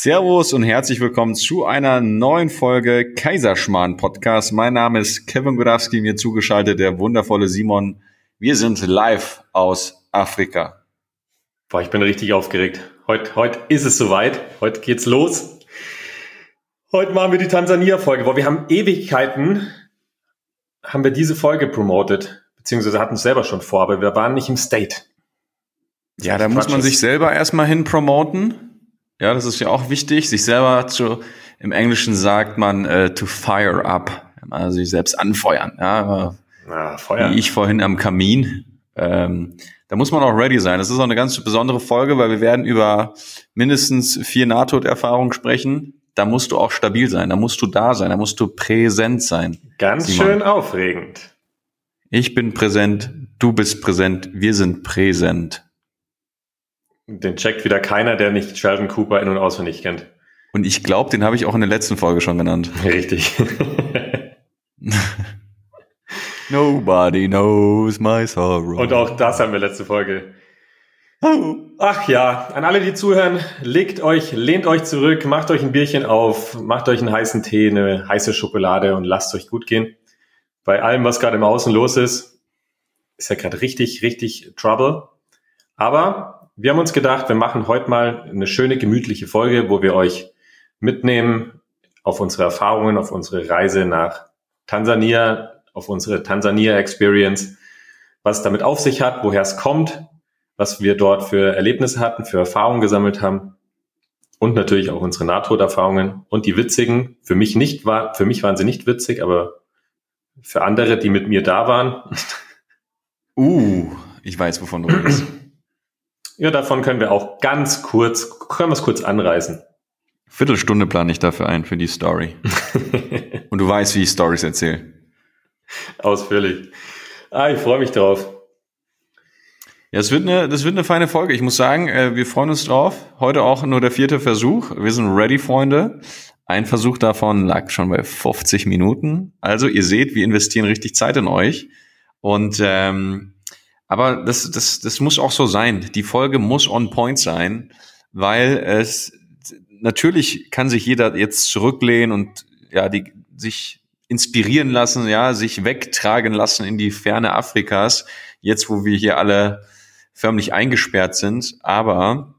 Servus und herzlich willkommen zu einer neuen Folge Kaiserschmarrn Podcast. Mein Name ist Kevin Godowski, mir zugeschaltet der wundervolle Simon. Wir sind live aus Afrika. Boah, ich bin richtig aufgeregt. Heute, heute ist es soweit. Heute geht's los. Heute machen wir die Tansania-Folge. Boah, wir haben Ewigkeiten, haben wir diese Folge promoted, beziehungsweise hatten es selber schon vor, aber wir waren nicht im State. Ja, da muss man sich selber erstmal hin promoten. Ja, das ist ja auch wichtig, sich selber zu, im Englischen sagt man äh, to fire up, also sich selbst anfeuern. Ja, Na, feuern. Wie ich vorhin am Kamin. Ähm, da muss man auch ready sein. Das ist auch eine ganz besondere Folge, weil wir werden über mindestens vier Nahtoderfahrungen sprechen. Da musst du auch stabil sein, da musst du da sein, da musst du präsent sein. Ganz Simon. schön aufregend. Ich bin präsent, du bist präsent, wir sind präsent. Den checkt wieder keiner, der nicht Sheldon Cooper in- und auswendig kennt. Und ich glaube, den habe ich auch in der letzten Folge schon genannt. Richtig. Nobody knows my sorrow. Und auch das haben wir letzte Folge. Ach ja, an alle, die zuhören, legt euch, lehnt euch zurück, macht euch ein Bierchen auf, macht euch einen heißen Tee, eine heiße Schokolade und lasst euch gut gehen. Bei allem, was gerade im Außen los ist, ist ja gerade richtig, richtig Trouble. Aber wir haben uns gedacht, wir machen heute mal eine schöne, gemütliche Folge, wo wir euch mitnehmen auf unsere Erfahrungen, auf unsere Reise nach Tansania, auf unsere Tansania-Experience, was damit auf sich hat, woher es kommt, was wir dort für Erlebnisse hatten, für Erfahrungen gesammelt haben und natürlich auch unsere Nahtoderfahrungen und die witzigen. Für mich nicht war, für mich waren sie nicht witzig, aber für andere, die mit mir da waren. Uh, ich weiß, wovon du redest. Ja, davon können wir auch ganz kurz, können wir es kurz anreißen. Viertelstunde plane ich dafür ein, für die Story. Und du weißt, wie ich Stories erzähle. Ausführlich. Ah, ich freue mich drauf. Ja, es wird eine, das wird eine feine Folge. Ich muss sagen, äh, wir freuen uns drauf. Heute auch nur der vierte Versuch. Wir sind ready, Freunde. Ein Versuch davon lag schon bei 50 Minuten. Also ihr seht, wir investieren richtig Zeit in euch. Und ähm, aber das, das, das muss auch so sein. Die Folge muss on point sein, weil es natürlich kann sich jeder jetzt zurücklehnen und ja, die sich inspirieren lassen, ja, sich wegtragen lassen in die Ferne Afrikas, jetzt wo wir hier alle förmlich eingesperrt sind. Aber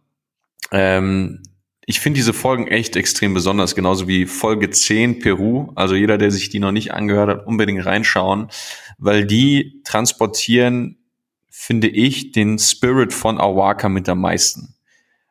ähm, ich finde diese Folgen echt extrem besonders, genauso wie Folge 10 Peru. Also jeder, der sich die noch nicht angehört hat, unbedingt reinschauen, weil die transportieren finde ich, den Spirit von Awaka mit am meisten.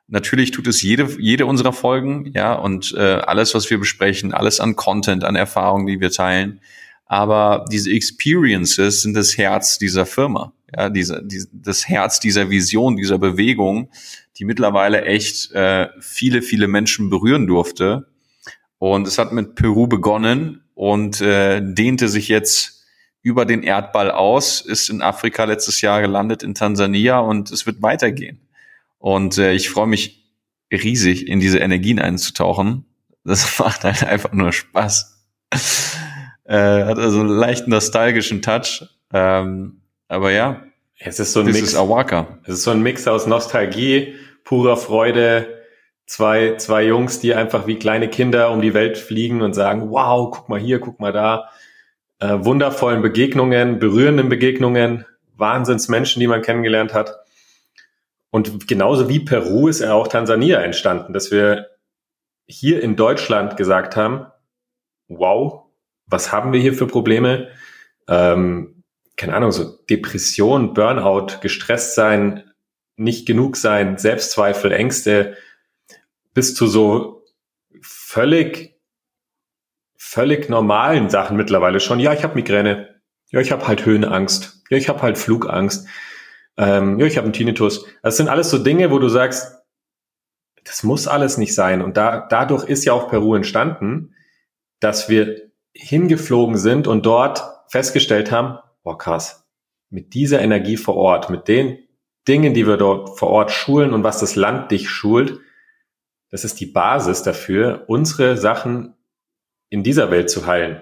Natürlich tut es jede, jede unserer Folgen, ja, und äh, alles, was wir besprechen, alles an Content, an Erfahrungen, die wir teilen. Aber diese Experiences sind das Herz dieser Firma, ja, diese, die, das Herz dieser Vision, dieser Bewegung, die mittlerweile echt äh, viele, viele Menschen berühren durfte. Und es hat mit Peru begonnen und äh, dehnte sich jetzt über den Erdball aus, ist in Afrika letztes Jahr gelandet, in Tansania und es wird weitergehen. Und äh, ich freue mich riesig, in diese Energien einzutauchen. Das macht halt einfach nur Spaß. äh, hat also einen leicht nostalgischen Touch. Ähm, aber ja, es ist so ein Mix. Ist Awaka. Es ist so ein Mix aus Nostalgie, purer Freude, zwei, zwei Jungs, die einfach wie kleine Kinder um die Welt fliegen und sagen, wow, guck mal hier, guck mal da äh, wundervollen Begegnungen, berührenden Begegnungen, Wahnsinnsmenschen, die man kennengelernt hat. Und genauso wie Peru ist ja auch Tansania entstanden, dass wir hier in Deutschland gesagt haben, wow, was haben wir hier für Probleme? Ähm, keine Ahnung, so Depression, Burnout, gestresst sein, nicht genug sein, Selbstzweifel, Ängste, bis zu so völlig völlig normalen Sachen mittlerweile schon. Ja, ich habe Migräne. Ja, ich habe halt Höhenangst. Ja, ich habe halt Flugangst. Ähm, ja, ich habe einen Tinnitus. Das sind alles so Dinge, wo du sagst, das muss alles nicht sein. Und da, dadurch ist ja auch Peru entstanden, dass wir hingeflogen sind und dort festgestellt haben, boah krass, mit dieser Energie vor Ort, mit den Dingen, die wir dort vor Ort schulen und was das Land dich schult, das ist die Basis dafür, unsere Sachen in dieser Welt zu heilen.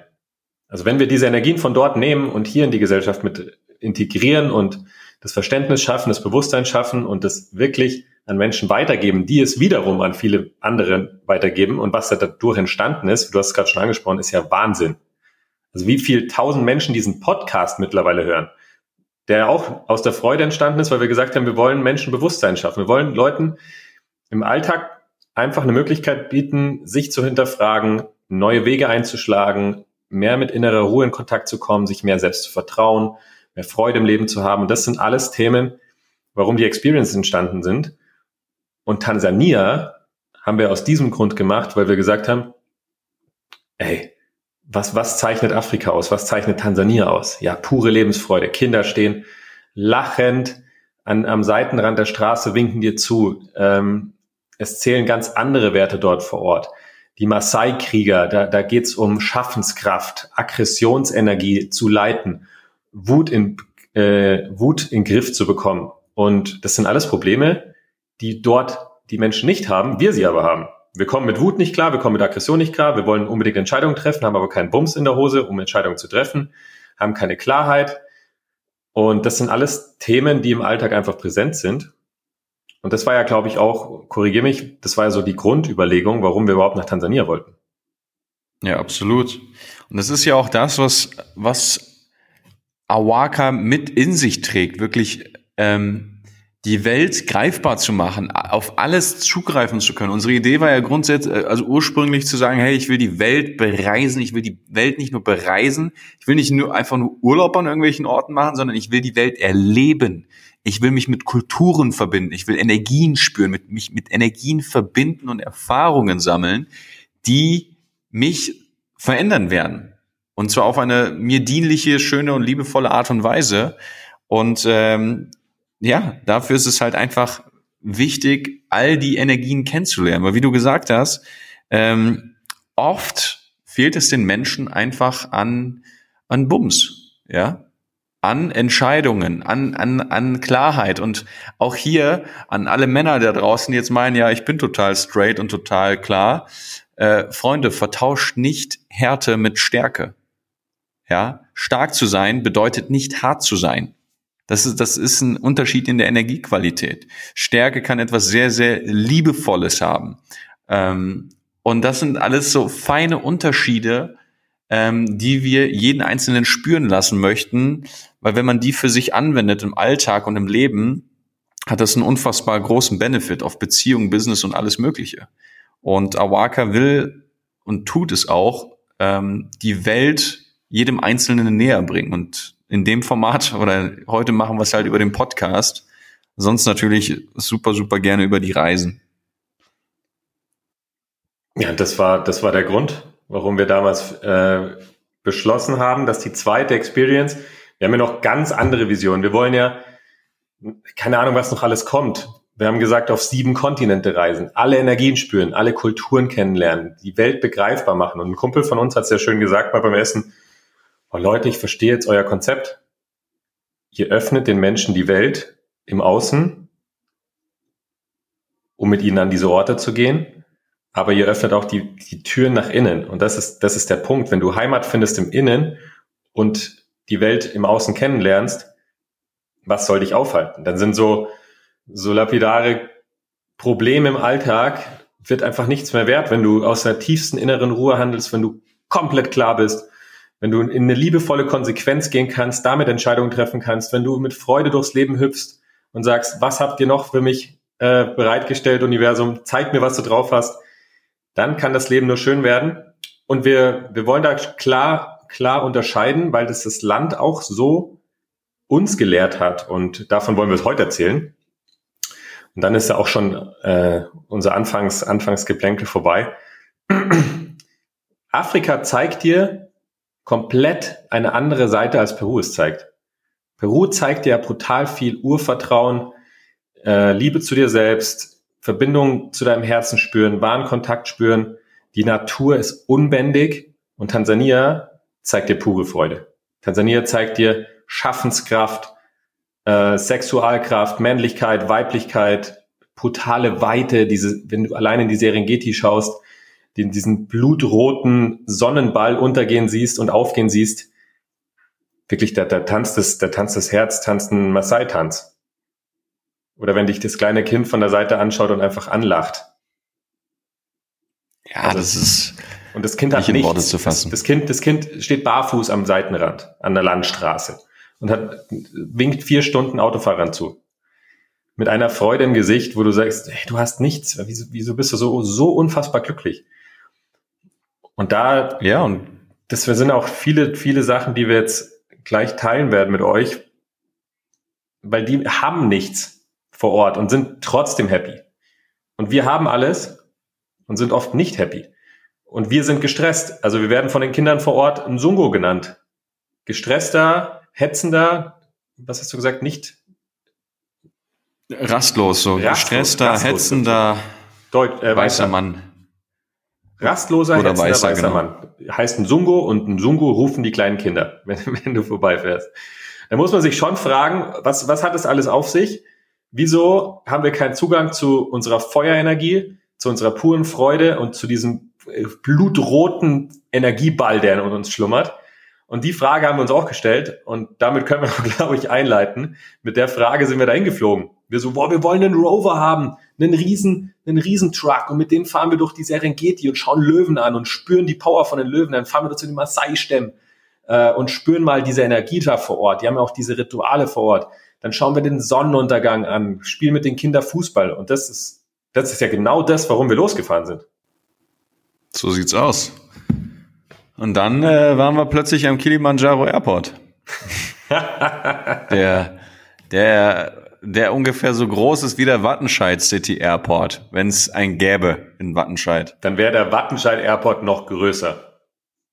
Also wenn wir diese Energien von dort nehmen und hier in die Gesellschaft mit integrieren und das Verständnis schaffen, das Bewusstsein schaffen und das wirklich an Menschen weitergeben, die es wiederum an viele andere weitergeben. Und was da dadurch entstanden ist, du hast es gerade schon angesprochen, ist ja Wahnsinn. Also wie viel tausend Menschen diesen Podcast mittlerweile hören, der auch aus der Freude entstanden ist, weil wir gesagt haben, wir wollen Menschen Bewusstsein schaffen. Wir wollen Leuten im Alltag einfach eine Möglichkeit bieten, sich zu hinterfragen, neue Wege einzuschlagen, mehr mit innerer Ruhe in Kontakt zu kommen, sich mehr selbst zu vertrauen, mehr Freude im Leben zu haben. Und das sind alles Themen, warum die Experiences entstanden sind. Und Tansania haben wir aus diesem Grund gemacht, weil wir gesagt haben, ey, was, was zeichnet Afrika aus? Was zeichnet Tansania aus? Ja, pure Lebensfreude. Kinder stehen lachend an, am Seitenrand der Straße, winken dir zu. Ähm, es zählen ganz andere Werte dort vor Ort. Die Maasai-Krieger, da, da geht's um Schaffenskraft, Aggressionsenergie zu leiten, Wut in, äh, Wut in Griff zu bekommen. Und das sind alles Probleme, die dort die Menschen nicht haben, wir sie aber haben. Wir kommen mit Wut nicht klar, wir kommen mit Aggression nicht klar, wir wollen unbedingt Entscheidungen treffen, haben aber keinen Bums in der Hose, um Entscheidungen zu treffen, haben keine Klarheit. Und das sind alles Themen, die im Alltag einfach präsent sind. Und das war ja, glaube ich, auch, korrigiere mich, das war ja so die Grundüberlegung, warum wir überhaupt nach Tansania wollten. Ja, absolut. Und das ist ja auch das, was, was Awaka mit in sich trägt, wirklich ähm, die Welt greifbar zu machen, auf alles zugreifen zu können. Unsere Idee war ja grundsätzlich, äh, also ursprünglich zu sagen, hey, ich will die Welt bereisen, ich will die Welt nicht nur bereisen, ich will nicht nur einfach nur Urlaub an irgendwelchen Orten machen, sondern ich will die Welt erleben. Ich will mich mit Kulturen verbinden, ich will Energien spüren, mit, mich mit Energien verbinden und Erfahrungen sammeln, die mich verändern werden. Und zwar auf eine mir dienliche, schöne und liebevolle Art und Weise. Und ähm, ja, dafür ist es halt einfach wichtig, all die Energien kennenzulernen. Weil wie du gesagt hast, ähm, oft fehlt es den Menschen einfach an, an Bums, ja, an Entscheidungen, an, an, an Klarheit und auch hier an alle Männer da draußen jetzt meinen, ja, ich bin total straight und total klar. Äh, Freunde, vertauscht nicht Härte mit Stärke. Ja, stark zu sein bedeutet nicht hart zu sein. Das ist, das ist ein Unterschied in der Energiequalität. Stärke kann etwas sehr, sehr Liebevolles haben. Ähm, und das sind alles so feine Unterschiede, ähm, die wir jeden Einzelnen spüren lassen möchten, weil wenn man die für sich anwendet im Alltag und im Leben, hat das einen unfassbar großen Benefit auf Beziehungen, Business und alles Mögliche. Und Awaka will und tut es auch, ähm, die Welt jedem Einzelnen näher bringen. Und in dem Format oder heute machen wir es halt über den Podcast. Sonst natürlich super, super gerne über die Reisen. Ja, das war, das war der Grund, warum wir damals äh, beschlossen haben, dass die zweite Experience, wir haben ja noch ganz andere Visionen. Wir wollen ja, keine Ahnung, was noch alles kommt. Wir haben gesagt, auf sieben Kontinente reisen, alle Energien spüren, alle Kulturen kennenlernen, die Welt begreifbar machen. Und ein Kumpel von uns hat es ja schön gesagt mal beim Essen, oh Leute, ich verstehe jetzt euer Konzept. Ihr öffnet den Menschen die Welt im Außen, um mit ihnen an diese Orte zu gehen. Aber ihr öffnet auch die, die Türen nach innen. Und das ist, das ist der Punkt. Wenn du Heimat findest im Innen und die Welt im Außen kennenlernst, was soll dich aufhalten? Dann sind so, so lapidare Probleme im Alltag wird einfach nichts mehr wert, wenn du aus der tiefsten inneren Ruhe handelst, wenn du komplett klar bist, wenn du in eine liebevolle Konsequenz gehen kannst, damit Entscheidungen treffen kannst, wenn du mit Freude durchs Leben hüpfst und sagst, was habt ihr noch für mich äh, bereitgestellt, Universum, zeig mir, was du drauf hast, dann kann das Leben nur schön werden. Und wir, wir wollen da klar, klar unterscheiden, weil das das Land auch so uns gelehrt hat. Und davon wollen wir es heute erzählen. Und dann ist ja auch schon äh, unser Anfangs, Anfangsgeplänkel vorbei. Afrika zeigt dir, komplett eine andere Seite als Peru es zeigt. Peru zeigt dir brutal viel Urvertrauen, äh, Liebe zu dir selbst, Verbindung zu deinem Herzen spüren, wahren Kontakt spüren. Die Natur ist unbändig und Tansania zeigt dir pure Freude. Tansania zeigt dir Schaffenskraft, äh, Sexualkraft, Männlichkeit, Weiblichkeit, brutale Weite, diese, wenn du allein in die Serengeti schaust, den, diesen blutroten Sonnenball untergehen siehst und aufgehen siehst, wirklich, da, da tanzt das, da tanzt das Herz, tanzt ein Maasai-Tanz. Oder wenn dich das kleine Kind von der Seite anschaut und einfach anlacht. Ja, also, das ist. Und das Kind hat nichts. Worte zu fassen. Das, das, Kind, das Kind steht barfuß am Seitenrand an der Landstraße und hat, winkt vier Stunden Autofahrern zu. Mit einer Freude im Gesicht, wo du sagst, hey, du hast nichts. Wieso, wieso bist du so, so unfassbar glücklich? Und da, ja, und das sind auch viele, viele Sachen, die wir jetzt gleich teilen werden mit euch, weil die haben nichts vor Ort und sind trotzdem happy. Und wir haben alles und sind oft nicht happy. Und wir sind gestresst. Also wir werden von den Kindern vor Ort ein Sungo genannt. Gestresster, hetzender, was hast du gesagt, nicht? Rastlos, so rastlos, gestresster, rastlos, hetzender, Deut äh, weißer Mann. Rastloser, Oder hetzender, weißer, weißer genau. Mann. Heißt ein Sungo und ein Sungo rufen die kleinen Kinder, wenn, wenn du vorbeifährst. Da muss man sich schon fragen, was, was hat das alles auf sich? Wieso haben wir keinen Zugang zu unserer Feuerenergie, zu unserer puren Freude und zu diesem äh, blutroten Energieball, der in uns schlummert? Und die Frage haben wir uns auch gestellt und damit können wir, glaube ich, einleiten. Mit der Frage sind wir dahin geflogen. Wir so, boah, wir wollen einen Rover haben, einen riesen, einen riesen Truck und mit dem fahren wir durch die Serengeti und schauen Löwen an und spüren die Power von den Löwen. Dann fahren wir zu den Maasai-Stämmen äh, und spüren mal diese Energie da vor Ort. Die haben ja auch diese Rituale vor Ort. Dann schauen wir den Sonnenuntergang an, spielen mit den Kindern Fußball und das ist, das ist ja genau das, warum wir losgefahren sind. So sieht's aus. Und dann äh, waren wir plötzlich am Kilimanjaro Airport. der, der, der ungefähr so groß ist wie der Wattenscheid City Airport, wenn es ein gäbe in Wattenscheid. Dann wäre der Wattenscheid Airport noch größer.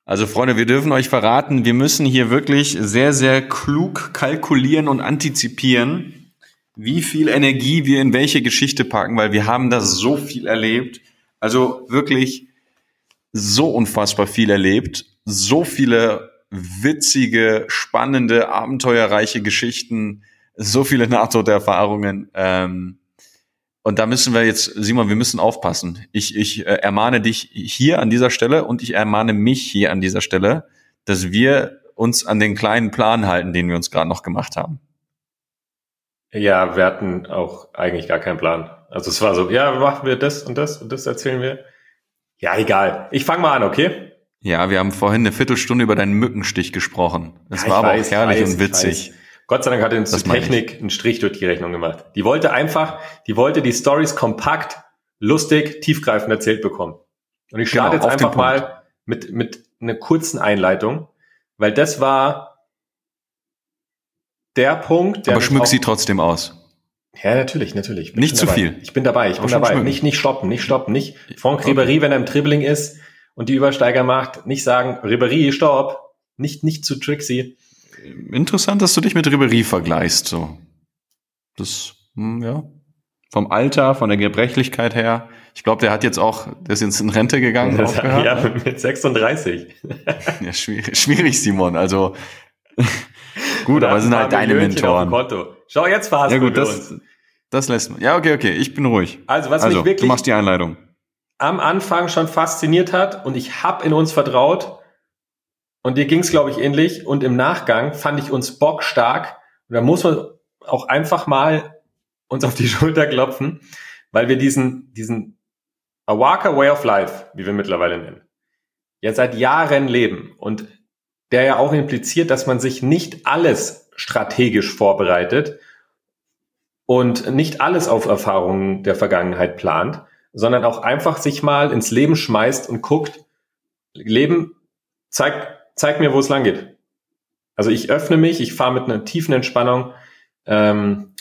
Also Freunde, wir dürfen euch verraten, wir müssen hier wirklich sehr, sehr klug kalkulieren und antizipieren, wie viel Energie wir in welche Geschichte packen, weil wir haben da so viel erlebt. Also wirklich so unfassbar viel erlebt, so viele witzige, spannende, abenteuerreiche Geschichten, so viele Nahtoderfahrungen. Ähm, und da müssen wir jetzt, Simon, wir müssen aufpassen. Ich, ich äh, ermahne dich hier an dieser Stelle und ich ermahne mich hier an dieser Stelle, dass wir uns an den kleinen Plan halten, den wir uns gerade noch gemacht haben. Ja, wir hatten auch eigentlich gar keinen Plan. Also es war so, ja, machen wir das und das und das erzählen wir. Ja, egal. Ich fange mal an, okay? Ja, wir haben vorhin eine Viertelstunde über deinen Mückenstich gesprochen. Das ja, war aber weiß, auch herrlich weiß, und witzig. Gott sei Dank hat uns die Technik einen Strich durch die Rechnung gemacht. Die wollte einfach, die wollte die Stories kompakt, lustig, tiefgreifend erzählt bekommen. Und ich starte genau, jetzt einfach mal mit, mit einer kurzen Einleitung, weil das war der Punkt, der. Aber schmück sie trotzdem aus. Ja, natürlich, natürlich. Nicht zu dabei. viel. Ich bin dabei, ich bin dabei. Schmücken. Nicht, nicht stoppen, nicht stoppen, nicht. Franck Ribéry, wenn er im Dribbling ist und die Übersteiger macht, nicht sagen, Ribéry, stopp. Nicht, nicht zu Trixie. Interessant, dass du dich mit Ribéry vergleichst, so. Das, hm, ja. Vom Alter, von der Gebrechlichkeit her. Ich glaube, der hat jetzt auch, der ist jetzt in Rente gegangen. Aufgehört, ja, mit 36. ja, schwierig, schwierig, Simon. Also, gut, aber es sind halt deine Mentoren. Schau, jetzt Phase ja, gut, das, das lässt man. Ja, okay, okay, ich bin ruhig. Also, was also, mich wirklich du machst die Einleitung. am Anfang schon fasziniert hat und ich habe in uns vertraut und dir ging es, glaube ich, ähnlich. Und im Nachgang fand ich uns bockstark und da muss man auch einfach mal uns auf die Schulter klopfen, weil wir diesen, diesen Awaka Way of Life, wie wir mittlerweile nennen, ja seit Jahren leben. Und der ja auch impliziert, dass man sich nicht alles strategisch vorbereitet und nicht alles auf Erfahrungen der Vergangenheit plant, sondern auch einfach sich mal ins Leben schmeißt und guckt, Leben, zeig, zeig mir, wo es lang geht. Also ich öffne mich, ich fahre mit einer tiefen Entspannung, ähm,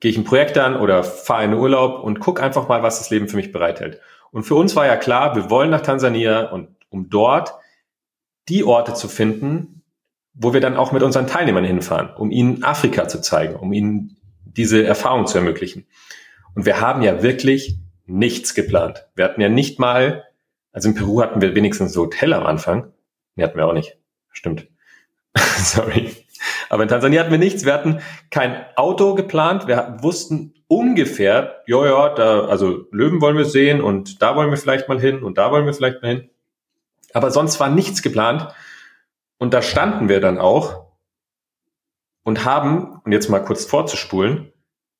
gehe ich ein Projekt an oder fahre in den Urlaub und guck einfach mal, was das Leben für mich bereithält. Und für uns war ja klar, wir wollen nach Tansania und um dort die Orte zu finden, wo wir dann auch mit unseren Teilnehmern hinfahren, um ihnen Afrika zu zeigen, um ihnen diese Erfahrung zu ermöglichen. Und wir haben ja wirklich nichts geplant. Wir hatten ja nicht mal, also in Peru hatten wir wenigstens ein Hotel am Anfang. Nee, hatten wir auch nicht. Stimmt. Sorry. Aber in Tansania hatten wir nichts. Wir hatten kein Auto geplant. Wir wussten ungefähr, ja, ja, da, also Löwen wollen wir sehen und da wollen wir vielleicht mal hin und da wollen wir vielleicht mal hin. Aber sonst war nichts geplant. Und da standen wir dann auch und haben, und jetzt mal kurz vorzuspulen,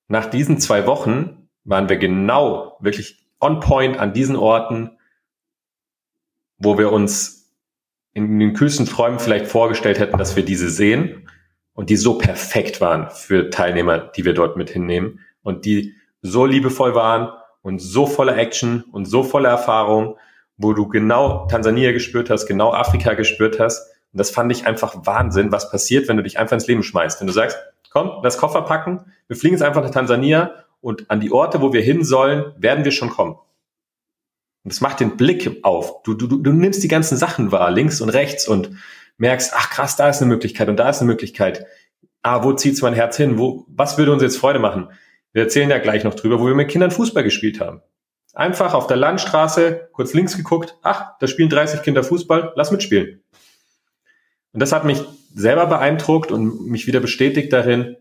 nach diesen zwei Wochen waren wir genau wirklich on point an diesen Orten, wo wir uns in den kühlsten Träumen vielleicht vorgestellt hätten, dass wir diese sehen und die so perfekt waren für Teilnehmer, die wir dort mit hinnehmen und die so liebevoll waren und so voller Action und so voller Erfahrung, wo du genau Tansania gespürt hast, genau Afrika gespürt hast. Und das fand ich einfach Wahnsinn, was passiert, wenn du dich einfach ins Leben schmeißt. Wenn du sagst, komm, lass Koffer packen, wir fliegen jetzt einfach nach Tansania und an die Orte, wo wir hin sollen, werden wir schon kommen. Und das macht den Blick auf. Du, du, du nimmst die ganzen Sachen wahr, links und rechts und merkst, ach krass, da ist eine Möglichkeit und da ist eine Möglichkeit. Ah, wo zieht's mein Herz hin? Wo, was würde uns jetzt Freude machen? Wir erzählen ja gleich noch drüber, wo wir mit Kindern Fußball gespielt haben. Einfach auf der Landstraße, kurz links geguckt, ach, da spielen 30 Kinder Fußball, lass mitspielen. Und das hat mich selber beeindruckt und mich wieder bestätigt darin,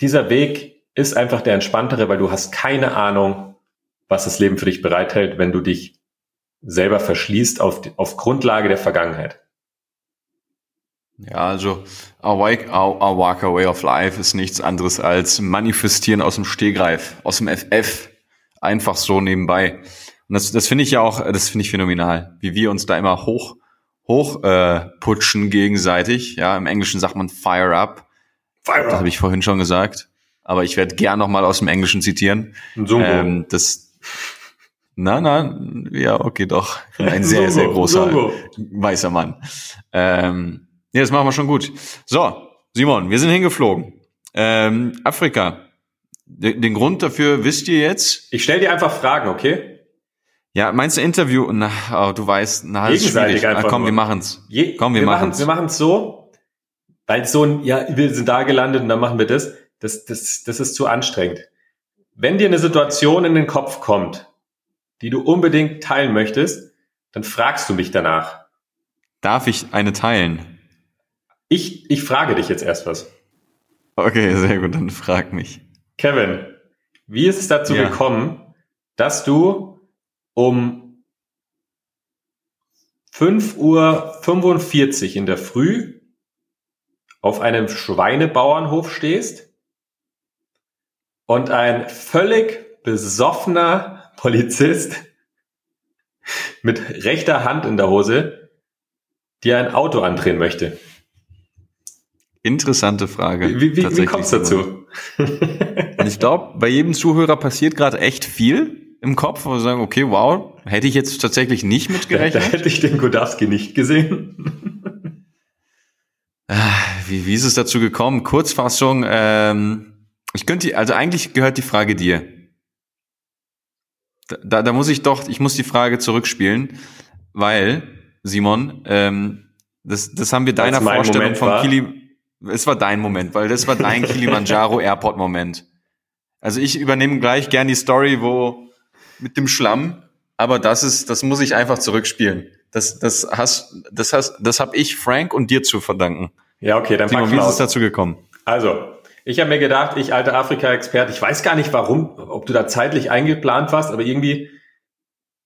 dieser Weg ist einfach der entspanntere, weil du hast keine Ahnung, was das Leben für dich bereithält, wenn du dich selber verschließt auf, auf Grundlage der Vergangenheit. Ja, also our, our, our Walk Away of Life ist nichts anderes als manifestieren aus dem Stehgreif, aus dem FF, einfach so nebenbei. Und das, das finde ich ja auch, das finde ich phänomenal, wie wir uns da immer hoch, hoch äh, putschen gegenseitig. Ja, im Englischen sagt man fire up. Fire up. Das habe ich vorhin schon gesagt. Aber ich werde gern nochmal aus dem Englischen zitieren. So ähm, das, na, na, ja, okay, doch. Ein sehr, sehr großer weißer Mann. Ähm, nee, das machen wir schon gut. So, Simon, wir sind hingeflogen. Ähm, Afrika. Den, den Grund dafür wisst ihr jetzt? Ich stell dir einfach Fragen, okay? Ja, meinst du Interview? Na, oh, du weißt, na, das ist schwierig. Na, komm, nur. wir machen's. Je, komm, wir, wir machen's. Wir machen's so, weil so ein, ja, wir sind da gelandet und dann machen wir das. Das, das, das ist zu anstrengend. Wenn dir eine Situation in den Kopf kommt, die du unbedingt teilen möchtest, dann fragst du mich danach. Darf ich eine teilen? Ich, ich frage dich jetzt erst was. Okay, sehr gut, dann frag mich. Kevin, wie ist es dazu ja. gekommen, dass du um 5.45 Uhr in der Früh auf einem Schweinebauernhof stehst und ein völlig besoffener Polizist mit rechter Hand in der Hose dir ein Auto andrehen möchte? Interessante Frage. Wie, wie, wie kommst du dazu? Und ich glaube, bei jedem Zuhörer passiert gerade echt viel im Kopf, wo sie sagen, okay, wow, hätte ich jetzt tatsächlich nicht mitgerechnet. Da, da hätte ich den Godowski nicht gesehen. Ah, wie, wie ist es dazu gekommen? Kurzfassung, ähm, ich könnte, also eigentlich gehört die Frage dir. Da, da muss ich doch, ich muss die Frage zurückspielen, weil, Simon, ähm, das, das haben wir deiner Vorstellung vom Kili. Es war dein Moment, weil das war dein Kilimanjaro Airport Moment. Also ich übernehme gleich gern die Story, wo mit dem Schlamm, aber das ist, das muss ich einfach zurückspielen. Das, das hast, das hast, das habe ich Frank und dir zu verdanken. Ja, okay, dann Simon, wie ist es dazu gekommen? Also, ich habe mir gedacht, ich alter Afrika-Experte, ich weiß gar nicht warum, ob du da zeitlich eingeplant warst, aber irgendwie,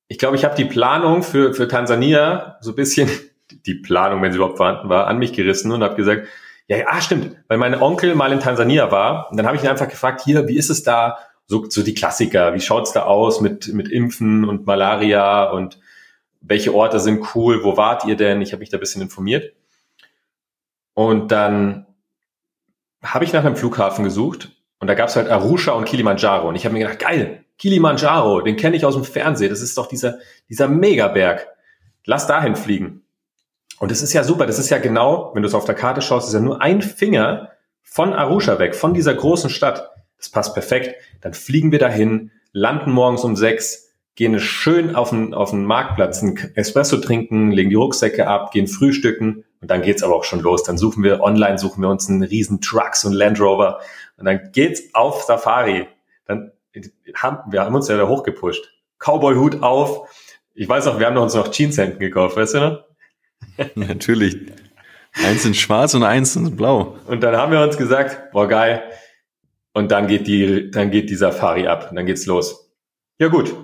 ich glaube, ich habe die Planung für, für Tansania so ein bisschen, die Planung, wenn sie überhaupt vorhanden war, an mich gerissen und habe gesagt, ja, ja, ah, stimmt, weil mein Onkel mal in Tansania war und dann habe ich ihn einfach gefragt, hier, wie ist es da? So, so die Klassiker, wie schaut's da aus mit, mit Impfen und Malaria und welche Orte sind cool, wo wart ihr denn? Ich habe mich da ein bisschen informiert. Und dann habe ich nach einem Flughafen gesucht und da gab es halt Arusha und Kilimanjaro. Und ich habe mir gedacht, geil, Kilimanjaro, den kenne ich aus dem Fernsehen. Das ist doch dieser, dieser Megaberg. Lass dahin fliegen. Und das ist ja super. Das ist ja genau, wenn du es auf der Karte schaust, ist ja nur ein Finger von Arusha weg, von dieser großen Stadt. Das passt perfekt. Dann fliegen wir dahin, landen morgens um sechs, gehen schön auf den, auf den Marktplatz, einen Espresso trinken, legen die Rucksäcke ab, gehen frühstücken und dann geht's aber auch schon los. Dann suchen wir online, suchen wir uns einen riesen Trucks und Land Rover und dann geht's auf Safari. Dann haben wir haben uns ja da hochgepusht. Cowboy-Hut auf. Ich weiß auch, wir haben uns noch Jeanshemden gekauft, weißt du noch? Natürlich. Eins in schwarz und eins in blau. Und dann haben wir uns gesagt, boah geil. Und dann geht die, dann geht die Safari ab. Und dann geht's los. Ja gut.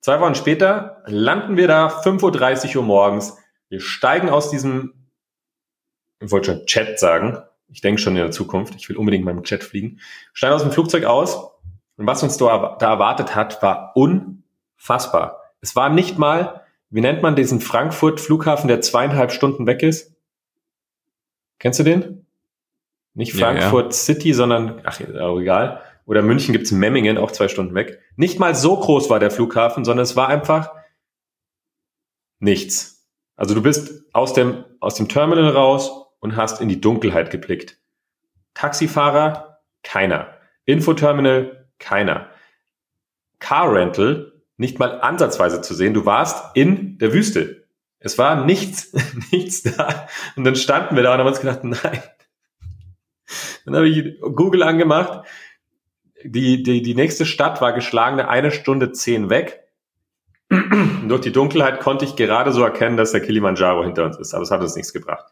Zwei Wochen später landen wir da, 5.30 Uhr morgens. Wir steigen aus diesem ich wollte schon Chat sagen, Ich denke schon in der Zukunft. Ich will unbedingt mal mit Jet fliegen. Steigen aus dem Flugzeug aus. Und was uns da, da erwartet hat, war unfassbar. Es war nicht mal, wie nennt man diesen Frankfurt-Flughafen, der zweieinhalb Stunden weg ist? Kennst du den? Nicht Frankfurt ja, ja. City, sondern, ach, egal. Oder München gibt's Memmingen, auch zwei Stunden weg. Nicht mal so groß war der Flughafen, sondern es war einfach nichts. Also du bist aus dem, aus dem Terminal raus und hast in die Dunkelheit geblickt. Taxifahrer, keiner. Infoterminal, keiner. Car Rental, nicht mal ansatzweise zu sehen. Du warst in der Wüste. Es war nichts, nichts da. Und dann standen wir da und haben uns gedacht, nein. Dann habe ich Google angemacht die, die, die nächste Stadt war geschlagene eine Stunde zehn weg. durch die Dunkelheit konnte ich gerade so erkennen, dass der Kilimanjaro hinter uns ist, aber es hat uns nichts gebracht.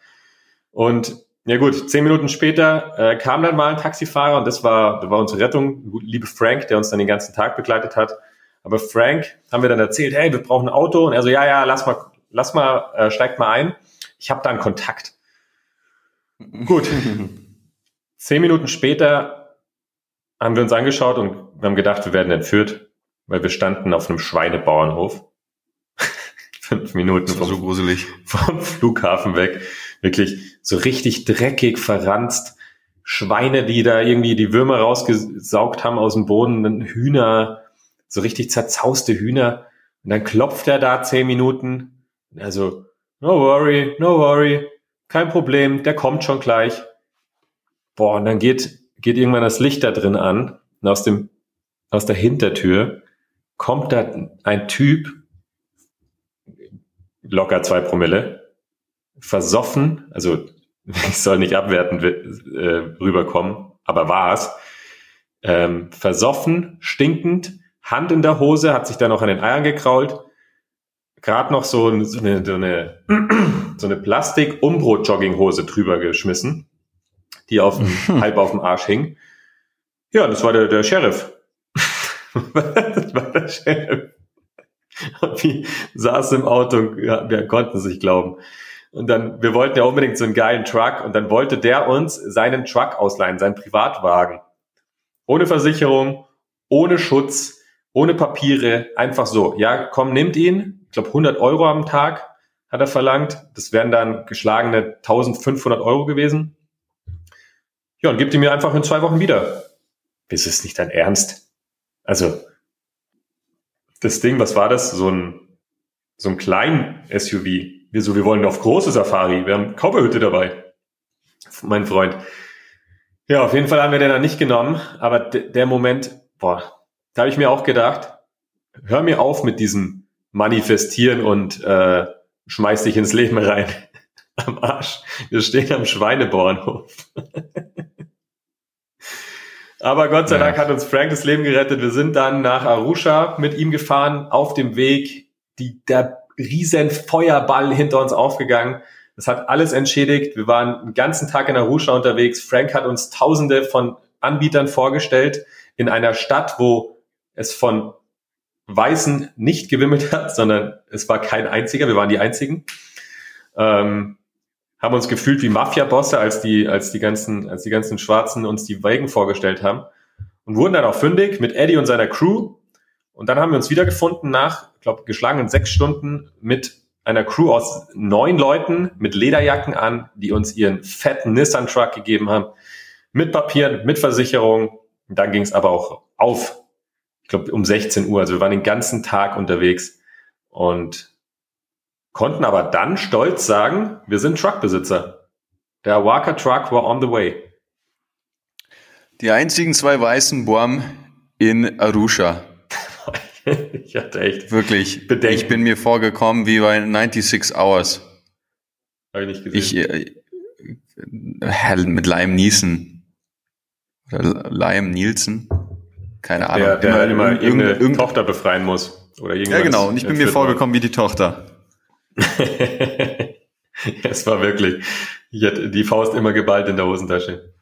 Und ja gut, zehn Minuten später äh, kam dann mal ein Taxifahrer und das war, das war unsere Rettung, liebe Frank, der uns dann den ganzen Tag begleitet hat. Aber Frank haben wir dann erzählt, hey, wir brauchen ein Auto und er so, ja, ja, lass mal, lass mal, äh, steigt mal ein. Ich habe da einen Kontakt. Gut. Zehn Minuten später haben wir uns angeschaut und wir haben gedacht, wir werden entführt, weil wir standen auf einem Schweinebauernhof. Fünf Minuten vom, so gruselig. vom Flughafen weg. Wirklich so richtig dreckig verranzt. Schweine, die da irgendwie die Würmer rausgesaugt haben aus dem Boden, Hühner, so richtig zerzauste Hühner. Und dann klopft er da zehn Minuten. Also, no worry, no worry, kein Problem, der kommt schon gleich. Boah, und dann geht geht irgendwann das Licht da drin an und aus dem, aus der Hintertür kommt da ein Typ, locker zwei Promille, versoffen, also ich soll nicht abwertend äh, rüberkommen, aber war's, ähm, versoffen, stinkend, Hand in der Hose, hat sich da noch an den Eiern gekrault, gerade noch so, eine, so eine, so eine Plastik-Umbrot-Jogginghose drüber geschmissen die auf dem, halb auf dem Arsch hing. Ja, das war der, der Sheriff. das war der Sheriff. Und wir saßen im Auto und ja, wir konnten es nicht glauben. Und dann, wir wollten ja unbedingt so einen geilen Truck und dann wollte der uns seinen Truck ausleihen, seinen Privatwagen. Ohne Versicherung, ohne Schutz, ohne Papiere, einfach so. Ja, komm, nimmt ihn. Ich glaube, 100 Euro am Tag hat er verlangt. Das wären dann geschlagene 1500 Euro gewesen. Ja, und gib die mir einfach in zwei Wochen wieder. Ist nicht dein Ernst. Also, das Ding, was war das? So ein, so ein kleinen SUV. Wir so, wir wollen auf große Safari. Wir haben Cowboyhütte dabei. Mein Freund. Ja, auf jeden Fall haben wir den dann nicht genommen. Aber der Moment, boah, da habe ich mir auch gedacht, hör mir auf mit diesem Manifestieren und äh, schmeiß dich ins Leben rein. am Arsch. Wir stehen am Schweinebauernhof. Aber Gott sei Dank hat uns Frank das Leben gerettet. Wir sind dann nach Arusha mit ihm gefahren, auf dem Weg, die, der riesen Feuerball hinter uns aufgegangen. Das hat alles entschädigt. Wir waren den ganzen Tag in Arusha unterwegs. Frank hat uns tausende von Anbietern vorgestellt in einer Stadt, wo es von Weißen nicht gewimmelt hat, sondern es war kein einziger. Wir waren die einzigen. Ähm, haben uns gefühlt wie Mafia-Bosse, als die, als die ganzen, als die ganzen Schwarzen uns die Wagen vorgestellt haben und wurden dann auch fündig mit Eddie und seiner Crew. Und dann haben wir uns wiedergefunden nach, ich glaube, geschlagenen sechs Stunden mit einer Crew aus neun Leuten mit Lederjacken an, die uns ihren fetten Nissan-Truck gegeben haben, mit Papieren, mit Versicherung. Und dann ging es aber auch auf, ich glaube, um 16 Uhr. Also wir waren den ganzen Tag unterwegs und konnten aber dann stolz sagen, wir sind Truckbesitzer. Der Walker Truck war on the way. Die einzigen zwei weißen Borm in Arusha. ich hatte echt wirklich. Bedenken. Ich bin mir vorgekommen wie bei 96 Hours. Habe ich nicht gesehen. Ich, äh, mit Liam Neeson. Oder Liam Nielsen. Keine Ahnung. Der, der immer, immer irgendeine, irgendeine Tochter befreien muss. Oder ja, genau. Und ich bin mir vorgekommen wie die Tochter. es war wirklich, ich hatte die Faust immer geballt in der Hosentasche.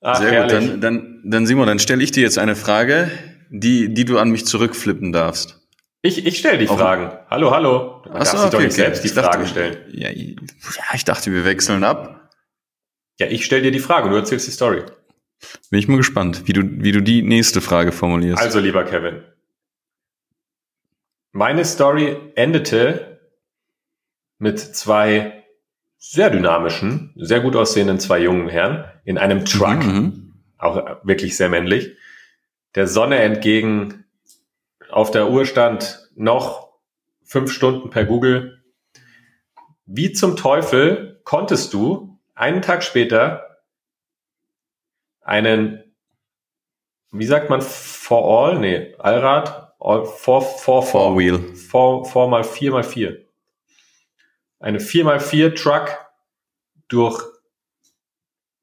Ach, Sehr herrlich. gut, dann, dann, dann Simon, dann stelle ich dir jetzt eine Frage, die, die du an mich zurückflippen darfst. Ich, ich stelle die Auch Fragen. Hallo, hallo. Man Achso, okay, doch nicht selbst die dachte, Fragen stellen. Ja, ja, ich dachte, wir wechseln ab. Ja, ich stelle dir die Frage, du erzählst die Story. Bin ich mal gespannt, wie du, wie du die nächste Frage formulierst. Also, lieber Kevin. Meine Story endete mit zwei sehr dynamischen, sehr gut aussehenden zwei jungen Herren in einem Truck, mhm. auch wirklich sehr männlich, der Sonne entgegen auf der Uhr stand noch fünf Stunden per Google. Wie zum Teufel konntest du einen Tag später einen, wie sagt man, for all? Nee, Allrad, all, for, for, for, wheel. For, for mal vier mal vier. Eine vier mal vier Truck durch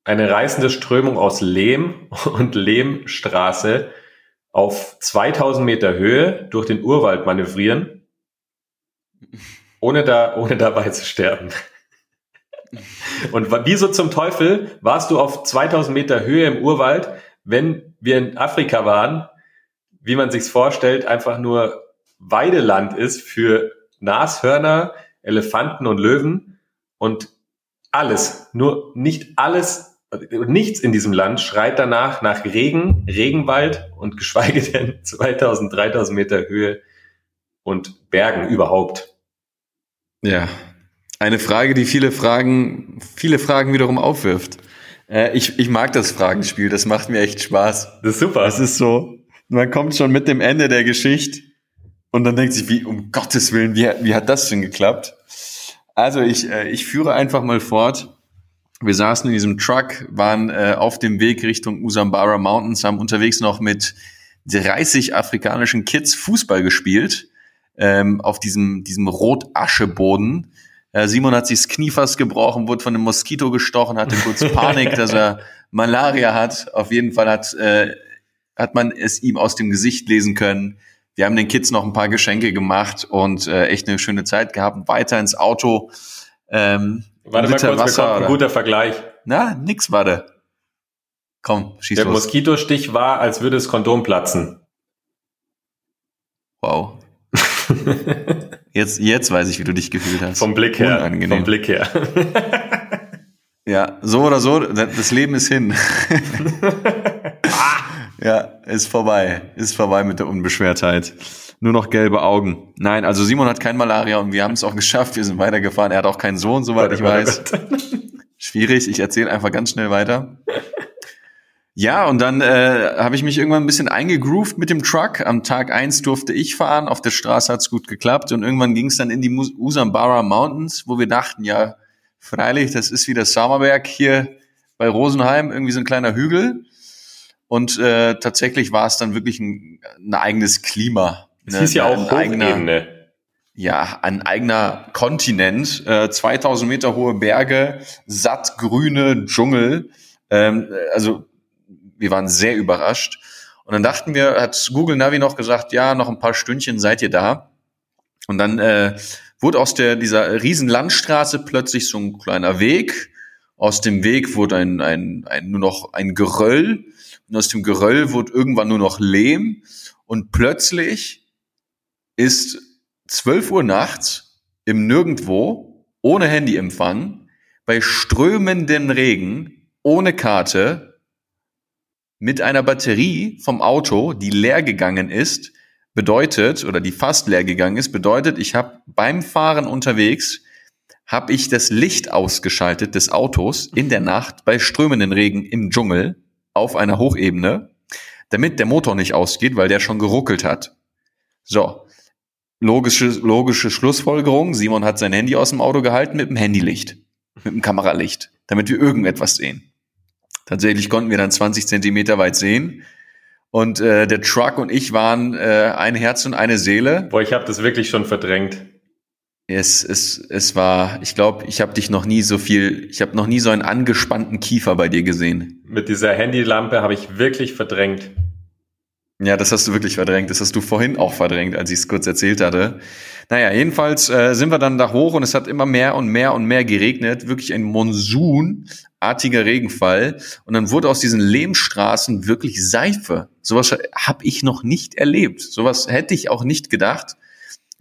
eine reißende Strömung aus Lehm und Lehmstraße auf 2000 Meter Höhe durch den Urwald manövrieren, ohne da, ohne dabei zu sterben. Und wieso zum Teufel warst du auf 2000 Meter Höhe im Urwald, wenn wir in Afrika waren, wie man sich's vorstellt, einfach nur Weideland ist für Nashörner, Elefanten und Löwen und alles, nur nicht alles, nichts in diesem Land schreit danach nach Regen, Regenwald und geschweige denn 2000, 3000 Meter Höhe und Bergen überhaupt. Ja, eine Frage, die viele Fragen, viele Fragen wiederum aufwirft. Äh, ich, ich mag das Fragenspiel, das macht mir echt Spaß. Das ist super. Es ist so, man kommt schon mit dem Ende der Geschichte und dann denkt sich, wie, um Gottes Willen, wie, wie hat das denn geklappt? Also ich, äh, ich führe einfach mal fort. Wir saßen in diesem Truck, waren äh, auf dem Weg Richtung Usambara Mountains, haben unterwegs noch mit 30 afrikanischen Kids Fußball gespielt, ähm, auf diesem, diesem Rotascheboden. Äh, Simon hat sich das Knie fast gebrochen, wurde von einem Moskito gestochen, hatte kurz Panik, dass er Malaria hat. Auf jeden Fall hat, äh, hat man es ihm aus dem Gesicht lesen können. Wir haben den Kids noch ein paar Geschenke gemacht und äh, echt eine schöne Zeit gehabt. Weiter ins Auto. Ähm, warte mal kurz, Wasser, ein guter Vergleich. Na, nix, warte. Komm, schieß Der los. Der Moskitostich war, als würde das Kondom platzen. Wow. jetzt, jetzt weiß ich, wie du dich gefühlt hast. Vom Blick her. Unangenehm. Vom Blick her. ja, so oder so, das Leben ist hin. Ja, ist vorbei. Ist vorbei mit der Unbeschwertheit. Nur noch gelbe Augen. Nein, also Simon hat kein Malaria und wir haben es auch geschafft. Wir sind weitergefahren. Er hat auch keinen Sohn, soweit ich weiß. Schwierig. Ich erzähle einfach ganz schnell weiter. Ja, und dann äh, habe ich mich irgendwann ein bisschen eingegroovt mit dem Truck. Am Tag eins durfte ich fahren, auf der Straße hat's gut geklappt und irgendwann ging es dann in die Usambara Mountains, wo wir dachten, ja, freilich, das ist wie das Sommerberg hier bei Rosenheim, irgendwie so ein kleiner Hügel. Und äh, tatsächlich war es dann wirklich ein, ein eigenes Klima. Es hieß ja auch Hochebene. Ja, ein eigener Kontinent, äh, 2000 Meter hohe Berge, sattgrüne Dschungel. Ähm, also wir waren sehr überrascht. Und dann dachten wir, hat Google Navi noch gesagt, ja, noch ein paar Stündchen seid ihr da. Und dann äh, wurde aus der dieser riesen Landstraße plötzlich so ein kleiner Weg. Aus dem Weg wurde ein, ein, ein nur noch ein Geröll. Und aus dem Geröll wurde irgendwann nur noch Lehm. Und plötzlich ist 12 Uhr nachts im Nirgendwo ohne Handyempfang bei strömenden Regen ohne Karte mit einer Batterie vom Auto, die leer gegangen ist, bedeutet oder die fast leer gegangen ist, bedeutet, ich habe beim Fahren unterwegs habe ich das Licht ausgeschaltet des Autos in der Nacht bei strömenden Regen im Dschungel auf einer Hochebene, damit der Motor nicht ausgeht, weil der schon geruckelt hat. So. Logische, logische Schlussfolgerung. Simon hat sein Handy aus dem Auto gehalten mit dem Handylicht. Mit dem Kameralicht. Damit wir irgendetwas sehen. Tatsächlich konnten wir dann 20 Zentimeter weit sehen. Und äh, der Truck und ich waren äh, ein Herz und eine Seele. Boah, ich habe das wirklich schon verdrängt. Es, es, es war, ich glaube, ich habe dich noch nie so viel, ich habe noch nie so einen angespannten Kiefer bei dir gesehen. Mit dieser Handylampe habe ich wirklich verdrängt. Ja, das hast du wirklich verdrängt. Das hast du vorhin auch verdrängt, als ich es kurz erzählt hatte. Naja, jedenfalls äh, sind wir dann da hoch und es hat immer mehr und mehr und mehr geregnet. Wirklich ein monsunartiger Regenfall. Und dann wurde aus diesen Lehmstraßen wirklich Seife. Sowas habe ich noch nicht erlebt. Sowas hätte ich auch nicht gedacht.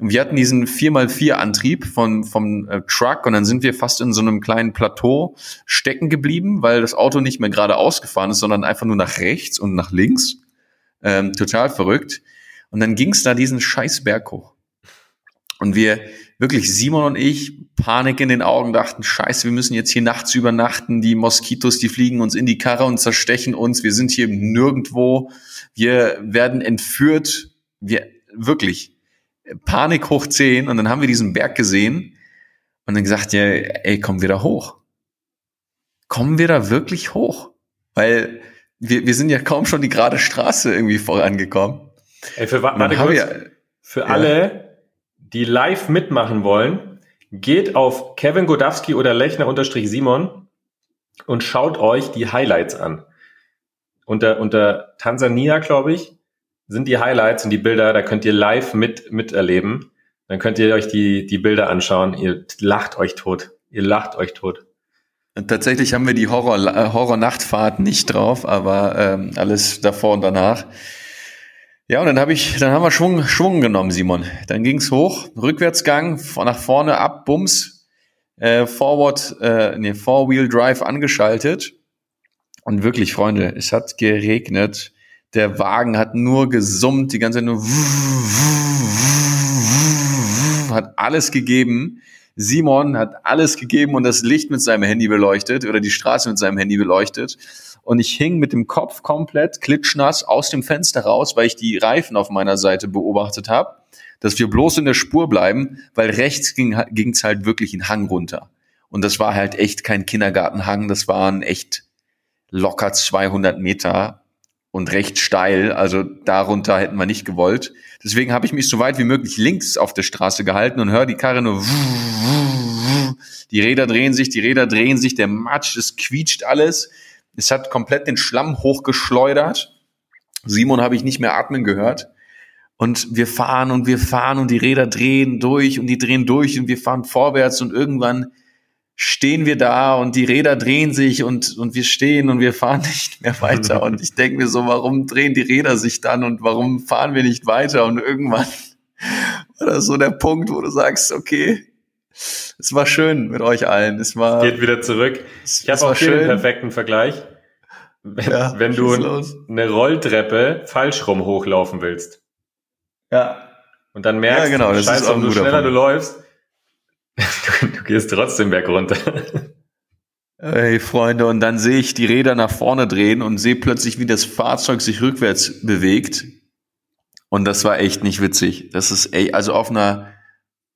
Und wir hatten diesen 4x4-Antrieb von, vom äh, Truck und dann sind wir fast in so einem kleinen Plateau stecken geblieben, weil das Auto nicht mehr gerade ausgefahren ist, sondern einfach nur nach rechts und nach links. Ähm, total verrückt. Und dann ging es da diesen scheiß Berg hoch. Und wir, wirklich Simon und ich, Panik in den Augen, dachten, scheiße, wir müssen jetzt hier nachts übernachten, die Moskitos, die fliegen uns in die Karre und zerstechen uns, wir sind hier nirgendwo, wir werden entführt, wir, wirklich, Panik hoch zehn und dann haben wir diesen Berg gesehen und dann gesagt, ja, ey, kommen wir da hoch? Kommen wir da wirklich hoch? Weil wir, wir sind ja kaum schon die gerade Straße irgendwie vorangekommen. Ey, für, warte kurz, ja, für ja. alle, die live mitmachen wollen, geht auf Kevin Godowski oder Lechner-Simon und schaut euch die Highlights an. Unter, unter Tansania, glaube ich, sind die Highlights und die Bilder, da könnt ihr live mit, miterleben. Dann könnt ihr euch die, die Bilder anschauen. Ihr lacht euch tot. Ihr lacht euch tot. Tatsächlich haben wir die Horror, äh, Horror-Nachtfahrt nicht drauf, aber ähm, alles davor und danach. Ja, und dann habe ich, dann haben wir Schwung, Schwung genommen, Simon. Dann ging's hoch, Rückwärtsgang, nach vorne ab, Bums, äh, Forward, äh, nee, Four-Wheel Drive angeschaltet. Und wirklich, Freunde, es hat geregnet. Der Wagen hat nur gesummt, die ganze Zeit nur hat alles gegeben. Simon hat alles gegeben und das Licht mit seinem Handy beleuchtet oder die Straße mit seinem Handy beleuchtet und ich hing mit dem Kopf komplett klitschnass aus dem Fenster raus, weil ich die Reifen auf meiner Seite beobachtet habe, dass wir bloß in der Spur bleiben, weil rechts ging es halt wirklich in Hang runter. Und das war halt echt kein Kindergartenhang, das waren echt locker 200 Meter und recht steil, also darunter hätten wir nicht gewollt. Deswegen habe ich mich so weit wie möglich links auf der Straße gehalten und höre die Karre nur die Räder drehen sich, die Räder drehen sich, der Matsch, es quietscht alles. Es hat komplett den Schlamm hochgeschleudert. Simon habe ich nicht mehr atmen gehört. Und wir fahren und wir fahren und die Räder drehen durch und die drehen durch und wir fahren vorwärts und irgendwann stehen wir da und die Räder drehen sich und, und wir stehen und wir fahren nicht mehr weiter. Und ich denke mir so, warum drehen die Räder sich dann und warum fahren wir nicht weiter? Und irgendwann war das so der Punkt, wo du sagst, okay, es war schön mit euch allen. Es war. Geht wieder zurück. Ich habe auch hier den perfekten Vergleich. Wenn, ja, wenn du eine Rolltreppe falsch rum hochlaufen willst. Ja. Und dann merkst ja, genau, das scheiße, ist umso schneller Punkt. du läufst, du, du gehst trotzdem berg runter. Hey Freunde, und dann sehe ich die Räder nach vorne drehen und sehe plötzlich, wie das Fahrzeug sich rückwärts bewegt. Und das war echt nicht witzig. Das ist, ey, also auf einer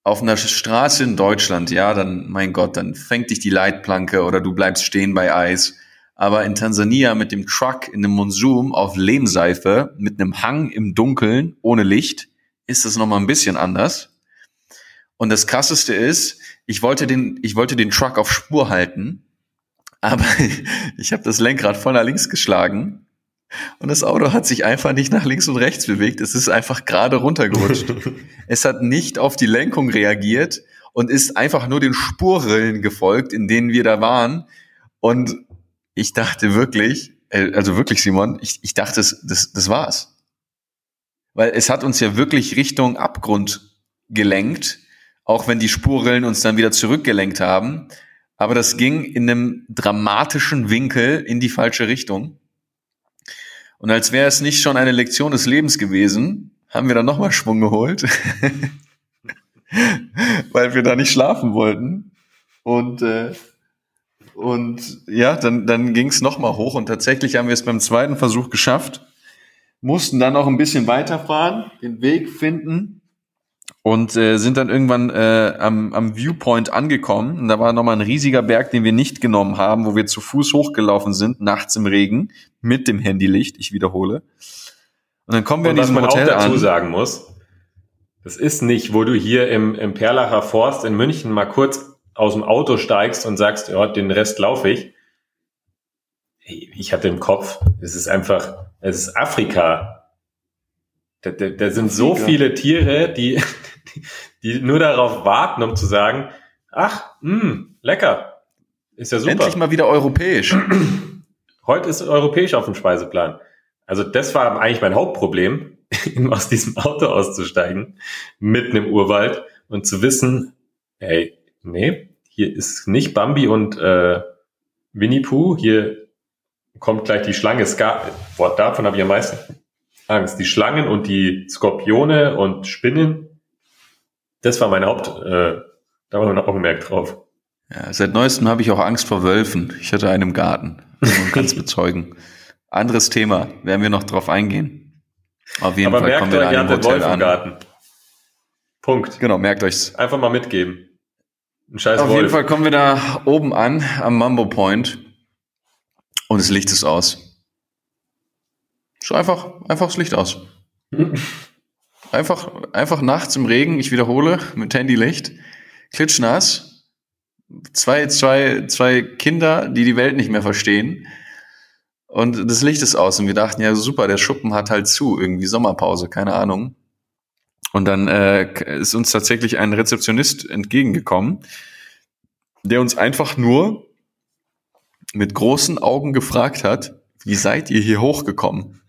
auf einer Straße in Deutschland, ja, dann, mein Gott, dann fängt dich die Leitplanke oder du bleibst stehen bei Eis. Aber in Tansania mit dem Truck in einem Monsum auf Lehmseife, mit einem Hang im Dunkeln, ohne Licht, ist das nochmal ein bisschen anders. Und das krasseste ist, ich wollte den, ich wollte den Truck auf Spur halten, aber ich habe das Lenkrad voll nach links geschlagen und das Auto hat sich einfach nicht nach links und rechts bewegt. Es ist einfach gerade runtergerutscht. es hat nicht auf die Lenkung reagiert und ist einfach nur den Spurrillen gefolgt, in denen wir da waren. Und ich dachte wirklich, äh, also wirklich, Simon, ich, ich dachte, das, das, das war's. Weil es hat uns ja wirklich Richtung Abgrund gelenkt, auch wenn die Spurrillen uns dann wieder zurückgelenkt haben. Aber das ging in einem dramatischen Winkel in die falsche Richtung. Und als wäre es nicht schon eine Lektion des Lebens gewesen, haben wir dann nochmal Schwung geholt, weil wir da nicht schlafen wollten. Und, äh, und ja, dann, dann ging es nochmal hoch und tatsächlich haben wir es beim zweiten Versuch geschafft, mussten dann noch ein bisschen weiterfahren, den Weg finden und äh, sind dann irgendwann äh, am, am Viewpoint angekommen. Und da war nochmal ein riesiger Berg, den wir nicht genommen haben, wo wir zu Fuß hochgelaufen sind, nachts im Regen, mit dem Handylicht, ich wiederhole. Und dann kommen wir und in diesem was man Hotel auch dazu an. sagen muss, das ist nicht, wo du hier im, im Perlacher Forst in München mal kurz aus dem Auto steigst und sagst, ja, den Rest laufe ich. Ich hatte im Kopf, es ist einfach, es ist Afrika. Da, da, da sind so viele Tiere, die, die nur darauf warten, um zu sagen, ach, mh, hm, lecker, ist ja super. Endlich mal wieder europäisch. Heute ist europäisch auf dem Speiseplan. Also das war eigentlich mein Hauptproblem. aus diesem Auto auszusteigen, mitten im Urwald und zu wissen, hey, nee, hier ist nicht Bambi und äh, Winnie Pooh, hier kommt gleich die Schlange. Gab, boah, davon habe ich am meisten Angst. Die Schlangen und die Skorpione und Spinnen, das war mein Haupt, äh, da war mein Augenmerk drauf. Ja, seit neuestem habe ich auch Angst vor Wölfen. Ich hatte einen im Garten. Man kann es bezeugen. Anderes Thema, werden wir noch drauf eingehen. Auf jeden Aber Fall kommen wir euch, da in einem Hotel Wolf im an. Garten. Punkt. Genau, merkt euch's. Einfach mal mitgeben. Ein scheiß Auf Wolf. jeden Fall kommen wir da oben an, am Mambo Point. Und das Licht ist aus. So einfach, einfach das Licht aus. Einfach, einfach nachts im Regen, ich wiederhole, mit Handylicht, klitschnass, zwei, zwei, zwei Kinder, die die Welt nicht mehr verstehen. Und das Licht ist aus und wir dachten, ja super, der Schuppen hat halt zu, irgendwie Sommerpause, keine Ahnung. Und dann äh, ist uns tatsächlich ein Rezeptionist entgegengekommen, der uns einfach nur mit großen Augen gefragt hat, wie seid ihr hier hochgekommen?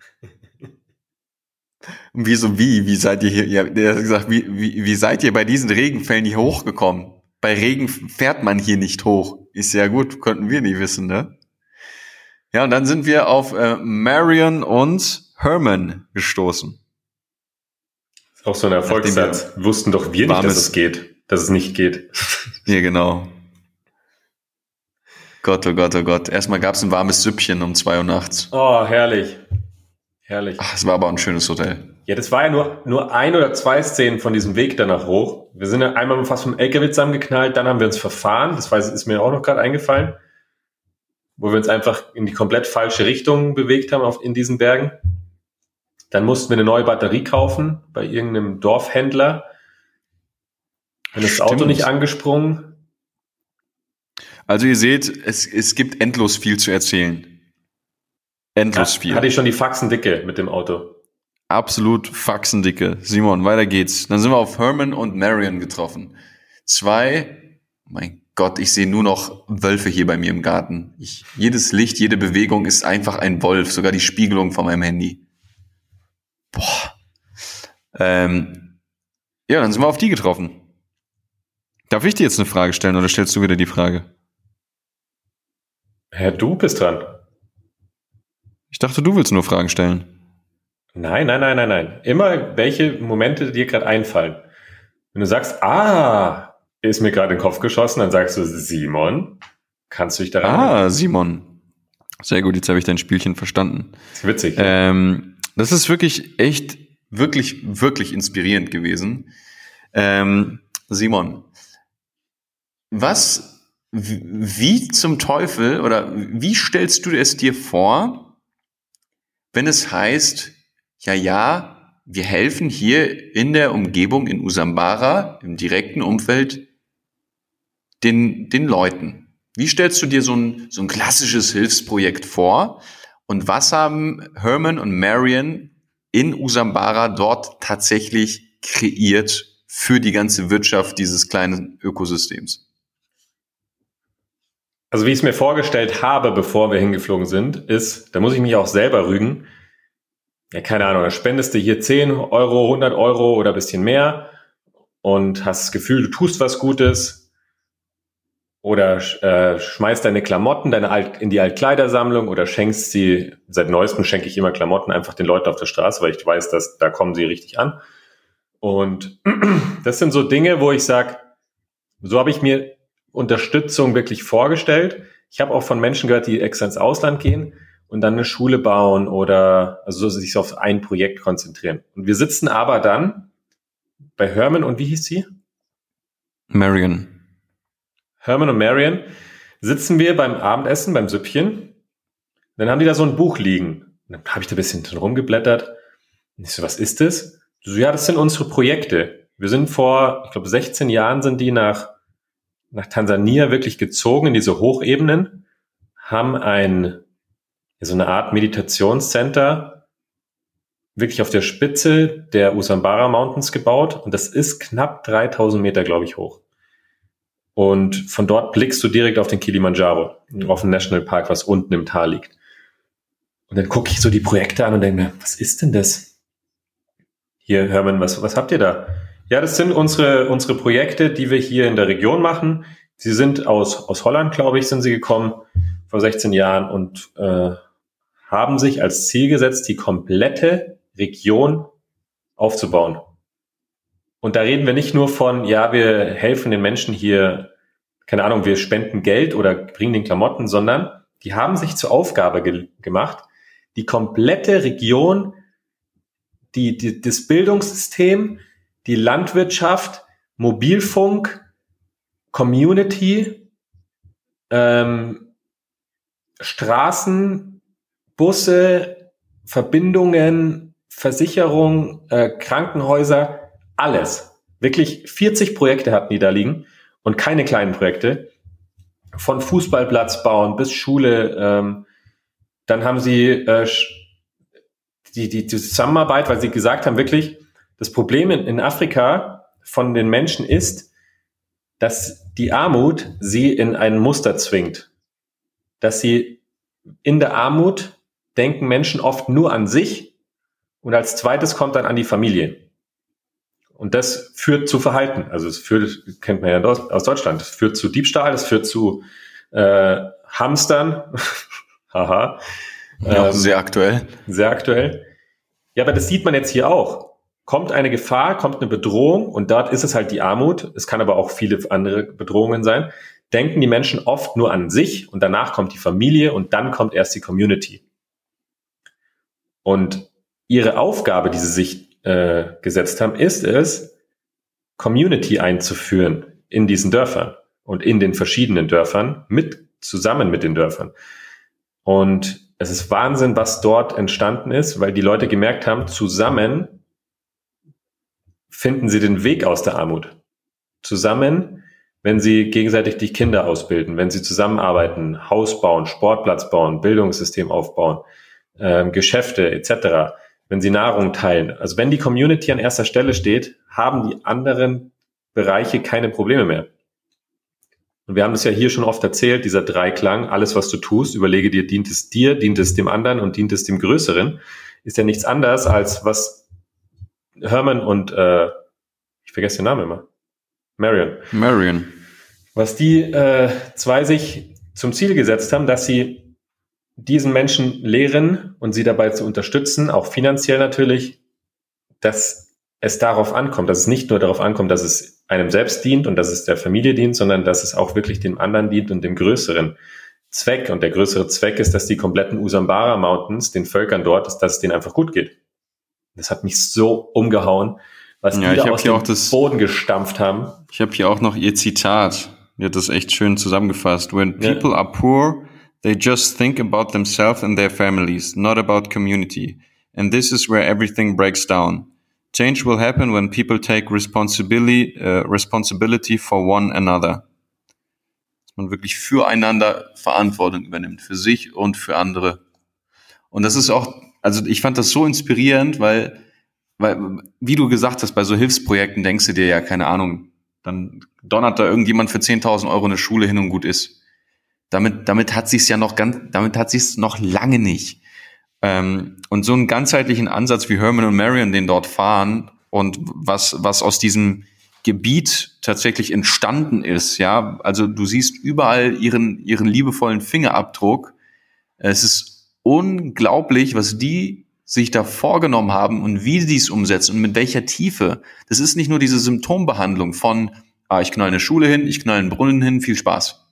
Und wir so, wie, wie seid ihr hier? Ja, der hat gesagt, wie, wie, wie seid ihr bei diesen Regenfällen hier hochgekommen? Bei Regen fährt man hier nicht hoch. Ist ja gut, konnten wir nicht wissen, ne? Ja, und dann sind wir auf äh, Marion und Herman gestoßen. Auch so ein Erfolgssatz. Wussten doch wir nicht, dass es geht, dass es nicht geht. Ja, genau. Gott, oh Gott, oh Gott. Erstmal gab's ein warmes Süppchen um zwei Uhr nachts. Oh, herrlich. Herrlich. Ach, es war aber ein schönes Hotel. Ja, das war ja nur, nur ein oder zwei Szenen von diesem Weg danach hoch. Wir sind ja einmal fast vom LKW zusammengeknallt, dann haben wir uns verfahren. Das weiß, ist mir auch noch gerade eingefallen. Wo wir uns einfach in die komplett falsche Richtung bewegt haben auf, in diesen Bergen. Dann mussten wir eine neue Batterie kaufen bei irgendeinem Dorfhändler. Dann ist das Auto nicht angesprungen. Also ihr seht, es, es gibt endlos viel zu erzählen. Endlos Ja, viel. Hatte ich schon die Faxen dicke mit dem Auto. Absolut faxendicke. Simon, weiter geht's. Dann sind wir auf Herman und Marion getroffen. Zwei, mein Gott, ich sehe nur noch Wölfe hier bei mir im Garten. Ich, jedes Licht, jede Bewegung ist einfach ein Wolf, sogar die Spiegelung von meinem Handy. Boah. Ähm, ja, dann sind wir auf die getroffen. Darf ich dir jetzt eine Frage stellen oder stellst du wieder die Frage? Herr, du bist dran. Ich dachte, du willst nur Fragen stellen. Nein, nein, nein, nein, nein. Immer welche Momente dir gerade einfallen. Wenn du sagst, ah, ist mir gerade in den Kopf geschossen, dann sagst du, Simon, kannst du dich daran erinnern? Ah, Simon. Sehr gut, jetzt habe ich dein Spielchen verstanden. Das ist witzig. Ähm, das ist wirklich echt, wirklich, wirklich inspirierend gewesen. Ähm, Simon, was, wie zum Teufel oder wie stellst du es dir vor, wenn es heißt, ja, ja, wir helfen hier in der Umgebung in Usambara, im direkten Umfeld, den, den Leuten? Wie stellst du dir so ein, so ein klassisches Hilfsprojekt vor? Und was haben Herman und Marion in Usambara dort tatsächlich kreiert für die ganze Wirtschaft dieses kleinen Ökosystems? Also wie ich es mir vorgestellt habe, bevor wir hingeflogen sind, ist, da muss ich mich auch selber rügen. Ja, keine Ahnung, da spendest du hier 10 Euro, 100 Euro oder bisschen mehr und hast das Gefühl, du tust was Gutes oder äh, schmeißt deine Klamotten deine Alt in die Altkleidersammlung oder schenkst sie, seit neuestem schenke ich immer Klamotten einfach den Leuten auf der Straße, weil ich weiß, dass da kommen sie richtig an. Und das sind so Dinge, wo ich sage, so habe ich mir Unterstützung wirklich vorgestellt. Ich habe auch von Menschen gehört, die extra ins Ausland gehen und dann eine Schule bauen oder also so sich auf ein Projekt konzentrieren. Und wir sitzen aber dann bei Herman und wie hieß sie? Marion. Herman und Marion sitzen wir beim Abendessen, beim Süppchen. Dann haben die da so ein Buch liegen. Und dann habe ich da ein bisschen drin rumgeblättert. Und ich so, was ist das? So, ja, das sind unsere Projekte. Wir sind vor, ich glaube, 16 Jahren sind die nach, nach Tansania wirklich gezogen in diese Hochebenen, haben ein, so eine Art Meditationscenter wirklich auf der Spitze der Usambara Mountains gebaut. Und das ist knapp 3000 Meter, glaube ich, hoch. Und von dort blickst du direkt auf den Kilimanjaro, auf den Nationalpark, was unten im Tal liegt. Und dann gucke ich so die Projekte an und denke mir, was ist denn das? Hier, Hermann, was, was habt ihr da? Ja, das sind unsere, unsere Projekte, die wir hier in der Region machen. Sie sind aus, aus Holland, glaube ich, sind sie gekommen vor 16 Jahren und äh, haben sich als Ziel gesetzt, die komplette Region aufzubauen. Und da reden wir nicht nur von, ja, wir helfen den Menschen hier, keine Ahnung, wir spenden Geld oder bringen den Klamotten, sondern die haben sich zur Aufgabe ge gemacht, die komplette Region, die, die, das Bildungssystem, die Landwirtschaft, Mobilfunk, Community, ähm, Straßen, Busse, Verbindungen, Versicherung, äh, Krankenhäuser, alles. Wirklich 40 Projekte hatten die da liegen und keine kleinen Projekte. Von Fußballplatz bauen bis Schule. Ähm, dann haben sie äh, die, die, Zusammenarbeit, weil sie gesagt haben, wirklich, das Problem in, in Afrika von den Menschen ist, dass die Armut sie in ein Muster zwingt. Dass sie in der Armut denken Menschen oft nur an sich und als zweites kommt dann an die Familie. Und das führt zu Verhalten. Also es führt, kennt man ja aus Deutschland, es führt zu Diebstahl, es führt zu äh, Hamstern. Haha. Ja, ähm, sehr aktuell. Sehr aktuell. Ja, aber das sieht man jetzt hier auch kommt eine Gefahr, kommt eine Bedrohung und dort ist es halt die Armut. Es kann aber auch viele andere Bedrohungen sein. Denken die Menschen oft nur an sich und danach kommt die Familie und dann kommt erst die Community. Und ihre Aufgabe, die sie sich äh, gesetzt haben, ist es, Community einzuführen in diesen Dörfern und in den verschiedenen Dörfern mit zusammen mit den Dörfern. Und es ist Wahnsinn, was dort entstanden ist, weil die Leute gemerkt haben, zusammen finden sie den Weg aus der Armut. Zusammen, wenn sie gegenseitig die Kinder ausbilden, wenn sie zusammenarbeiten, Haus bauen, Sportplatz bauen, Bildungssystem aufbauen, äh, Geschäfte etc., wenn sie Nahrung teilen. Also wenn die Community an erster Stelle steht, haben die anderen Bereiche keine Probleme mehr. Und wir haben es ja hier schon oft erzählt, dieser Dreiklang, alles was du tust, überlege dir, dient es dir, dient es dem anderen und dient es dem Größeren, ist ja nichts anderes als was Herman und äh, ich vergesse den Namen immer. Marion. Marion. Was die äh, zwei sich zum Ziel gesetzt haben, dass sie diesen Menschen lehren und sie dabei zu unterstützen, auch finanziell natürlich, dass es darauf ankommt, dass es nicht nur darauf ankommt, dass es einem selbst dient und dass es der Familie dient, sondern dass es auch wirklich dem anderen dient und dem größeren Zweck. Und der größere Zweck ist, dass die kompletten Usambara Mountains, den Völkern dort, dass es denen einfach gut geht. Das hat mich so umgehauen, was ja, die da aus dem das, Boden gestampft haben. Ich habe hier auch noch ihr Zitat. Die hat das echt schön zusammengefasst. When people ja. are poor, they just think about themselves and their families, not about community. And this is where everything breaks down. Change will happen when people take responsibility, uh, responsibility for one another. Dass man wirklich füreinander Verantwortung übernimmt, für sich und für andere. Und das ist auch also ich fand das so inspirierend, weil, weil, wie du gesagt hast, bei so Hilfsprojekten denkst du dir ja, keine Ahnung, dann donnert da irgendjemand für 10.000 Euro eine Schule hin und gut ist. Damit, damit hat sich's ja noch ganz, damit hat sich's noch lange nicht. Ähm, und so einen ganzheitlichen Ansatz wie Herman und Marion den dort fahren und was, was aus diesem Gebiet tatsächlich entstanden ist, ja, also du siehst überall ihren, ihren liebevollen Fingerabdruck. Es ist unglaublich, was die sich da vorgenommen haben und wie sie es umsetzen und mit welcher Tiefe. Das ist nicht nur diese Symptombehandlung von, ah, ich knall eine Schule hin, ich knall einen Brunnen hin, viel Spaß.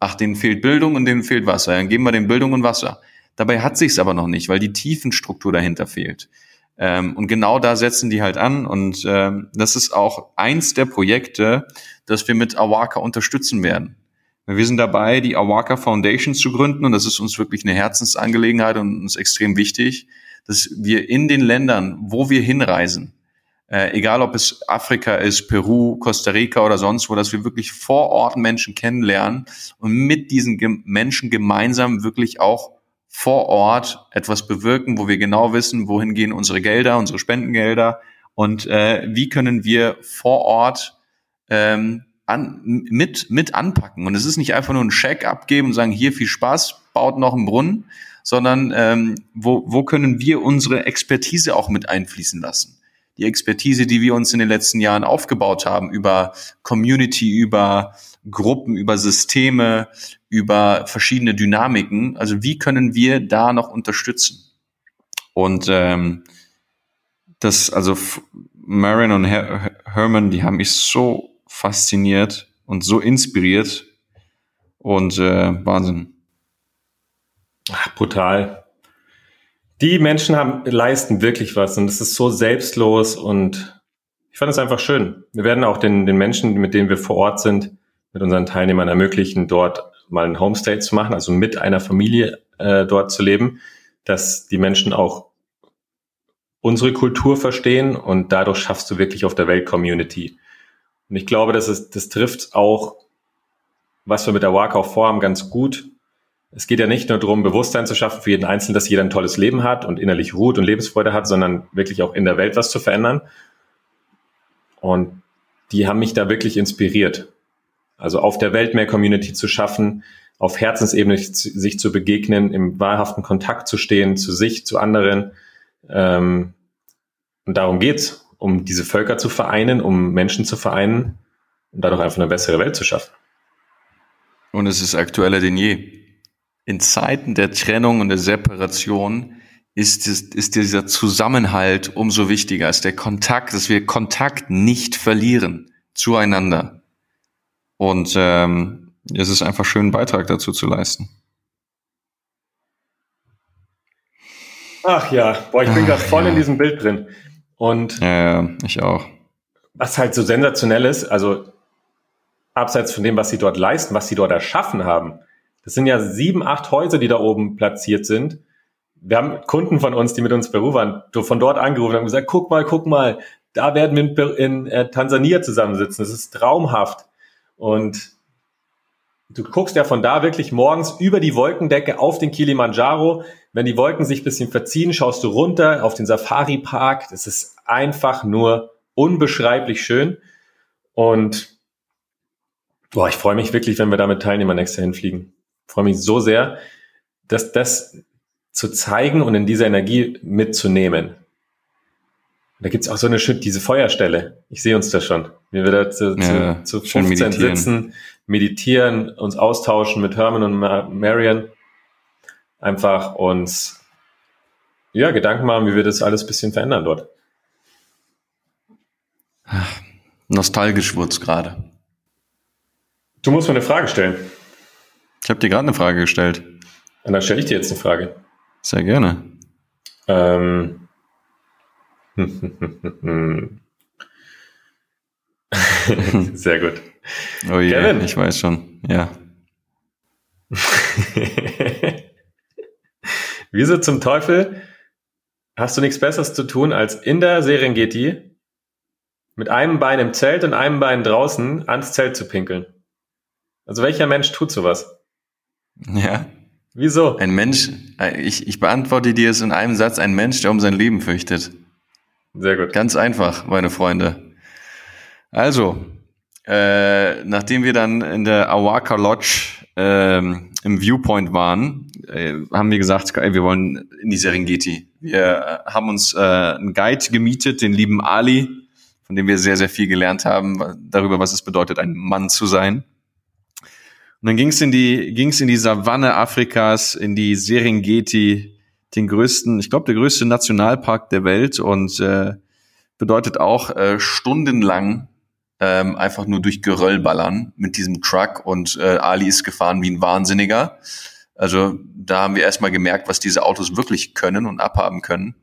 Ach, denen fehlt Bildung und denen fehlt Wasser. Dann geben wir den Bildung und Wasser. Dabei hat sich's aber noch nicht, weil die Tiefenstruktur dahinter fehlt. Ähm, und genau da setzen die halt an. Und ähm, das ist auch eins der Projekte, das wir mit Awaka unterstützen werden. Wir sind dabei, die Awaka Foundation zu gründen und das ist uns wirklich eine Herzensangelegenheit und uns extrem wichtig, dass wir in den Ländern, wo wir hinreisen, äh, egal ob es Afrika ist, Peru, Costa Rica oder sonst wo, dass wir wirklich vor Ort Menschen kennenlernen und mit diesen Ge Menschen gemeinsam wirklich auch vor Ort etwas bewirken, wo wir genau wissen, wohin gehen unsere Gelder, unsere Spendengelder und äh, wie können wir vor Ort ähm, an, mit, mit anpacken. Und es ist nicht einfach nur ein Scheck abgeben und sagen, hier viel Spaß, baut noch einen Brunnen, sondern ähm, wo, wo können wir unsere Expertise auch mit einfließen lassen? Die Expertise, die wir uns in den letzten Jahren aufgebaut haben, über Community, über Gruppen, über Systeme, über verschiedene Dynamiken. Also wie können wir da noch unterstützen? Und ähm, das, also Marion und Her Herman, die haben mich so fasziniert und so inspiriert und äh, Wahnsinn. Ach, brutal. Die Menschen haben, leisten wirklich was und es ist so selbstlos und ich fand es einfach schön. Wir werden auch den, den Menschen, mit denen wir vor Ort sind, mit unseren Teilnehmern ermöglichen, dort mal ein Homestay zu machen, also mit einer Familie äh, dort zu leben, dass die Menschen auch unsere Kultur verstehen und dadurch schaffst du wirklich auf der Welt Community. Und ich glaube, das, ist, das trifft auch, was wir mit der Walk auch vorhaben, ganz gut. Es geht ja nicht nur darum, Bewusstsein zu schaffen für jeden Einzelnen, dass jeder ein tolles Leben hat und innerlich ruht und Lebensfreude hat, sondern wirklich auch in der Welt was zu verändern. Und die haben mich da wirklich inspiriert. Also auf der Welt mehr Community zu schaffen, auf Herzensebene sich zu begegnen, im wahrhaften Kontakt zu stehen, zu sich, zu anderen. Ähm, und darum geht's, um diese Völker zu vereinen, um Menschen zu vereinen und dadurch einfach eine bessere Welt zu schaffen. Und es ist aktueller denn je. In Zeiten der Trennung und der Separation ist, es, ist dieser Zusammenhalt umso wichtiger, ist der Kontakt, dass wir Kontakt nicht verlieren zueinander. Und ähm, es ist einfach schön, einen Beitrag dazu zu leisten. Ach ja, boah, ich bin gerade voll ja. in diesem Bild drin. Und ja, ja, ich auch. Was halt so sensationell ist, also abseits von dem, was sie dort leisten, was sie dort erschaffen haben, das sind ja sieben, acht Häuser, die da oben platziert sind. Wir haben Kunden von uns, die mit uns Peru waren, von dort angerufen und haben gesagt, guck mal, guck mal, da werden wir in, äh, Tansania zusammensitzen. Das ist traumhaft. Und du guckst ja von da wirklich morgens über die Wolkendecke auf den Kilimanjaro. Wenn die Wolken sich bisschen verziehen, schaust du runter auf den Safari-Park. Das ist einfach nur unbeschreiblich schön. Und boah, ich freue mich wirklich, wenn wir da mit Teilnehmern nächstes hinfliegen. Ich freue mich so sehr, dass das zu zeigen und in dieser Energie mitzunehmen. Da gibt's auch so eine schön, diese Feuerstelle. Ich sehe uns da schon. Wie wir da zu, ja, zu, zu 15 meditieren. sitzen, meditieren, uns austauschen mit Herman und Marion. Einfach uns ja, Gedanken machen, wie wir das alles bisschen verändern dort. Nostalgisch wurd's gerade. Du musst mir eine Frage stellen. Ich habe dir gerade eine Frage gestellt. Und dann stelle ich dir jetzt eine Frage. Sehr gerne. Ähm, Sehr gut. Oh je, Kevin. ich weiß schon, ja. Wieso zum Teufel hast du nichts Besseres zu tun, als in der Serengeti mit einem Bein im Zelt und einem Bein draußen ans Zelt zu pinkeln? Also welcher Mensch tut sowas? Ja. Wieso? Ein Mensch, ich, ich beantworte dir es in einem Satz, ein Mensch, der um sein Leben fürchtet. Sehr gut. Ganz einfach, meine Freunde. Also, äh, nachdem wir dann in der Awaka Lodge äh, im Viewpoint waren, äh, haben wir gesagt, ey, wir wollen in die Serengeti. Wir äh, haben uns äh, einen Guide gemietet, den lieben Ali, von dem wir sehr, sehr viel gelernt haben darüber, was es bedeutet, ein Mann zu sein. Und dann ging es in die, ging's in die Savanne Afrikas, in die Serengeti, den größten, ich glaube, der größte Nationalpark der Welt und äh, bedeutet auch äh, stundenlang ähm, einfach nur durch Geröll ballern mit diesem Truck und äh, Ali ist gefahren wie ein Wahnsinniger. Also da haben wir erstmal gemerkt, was diese Autos wirklich können und abhaben können.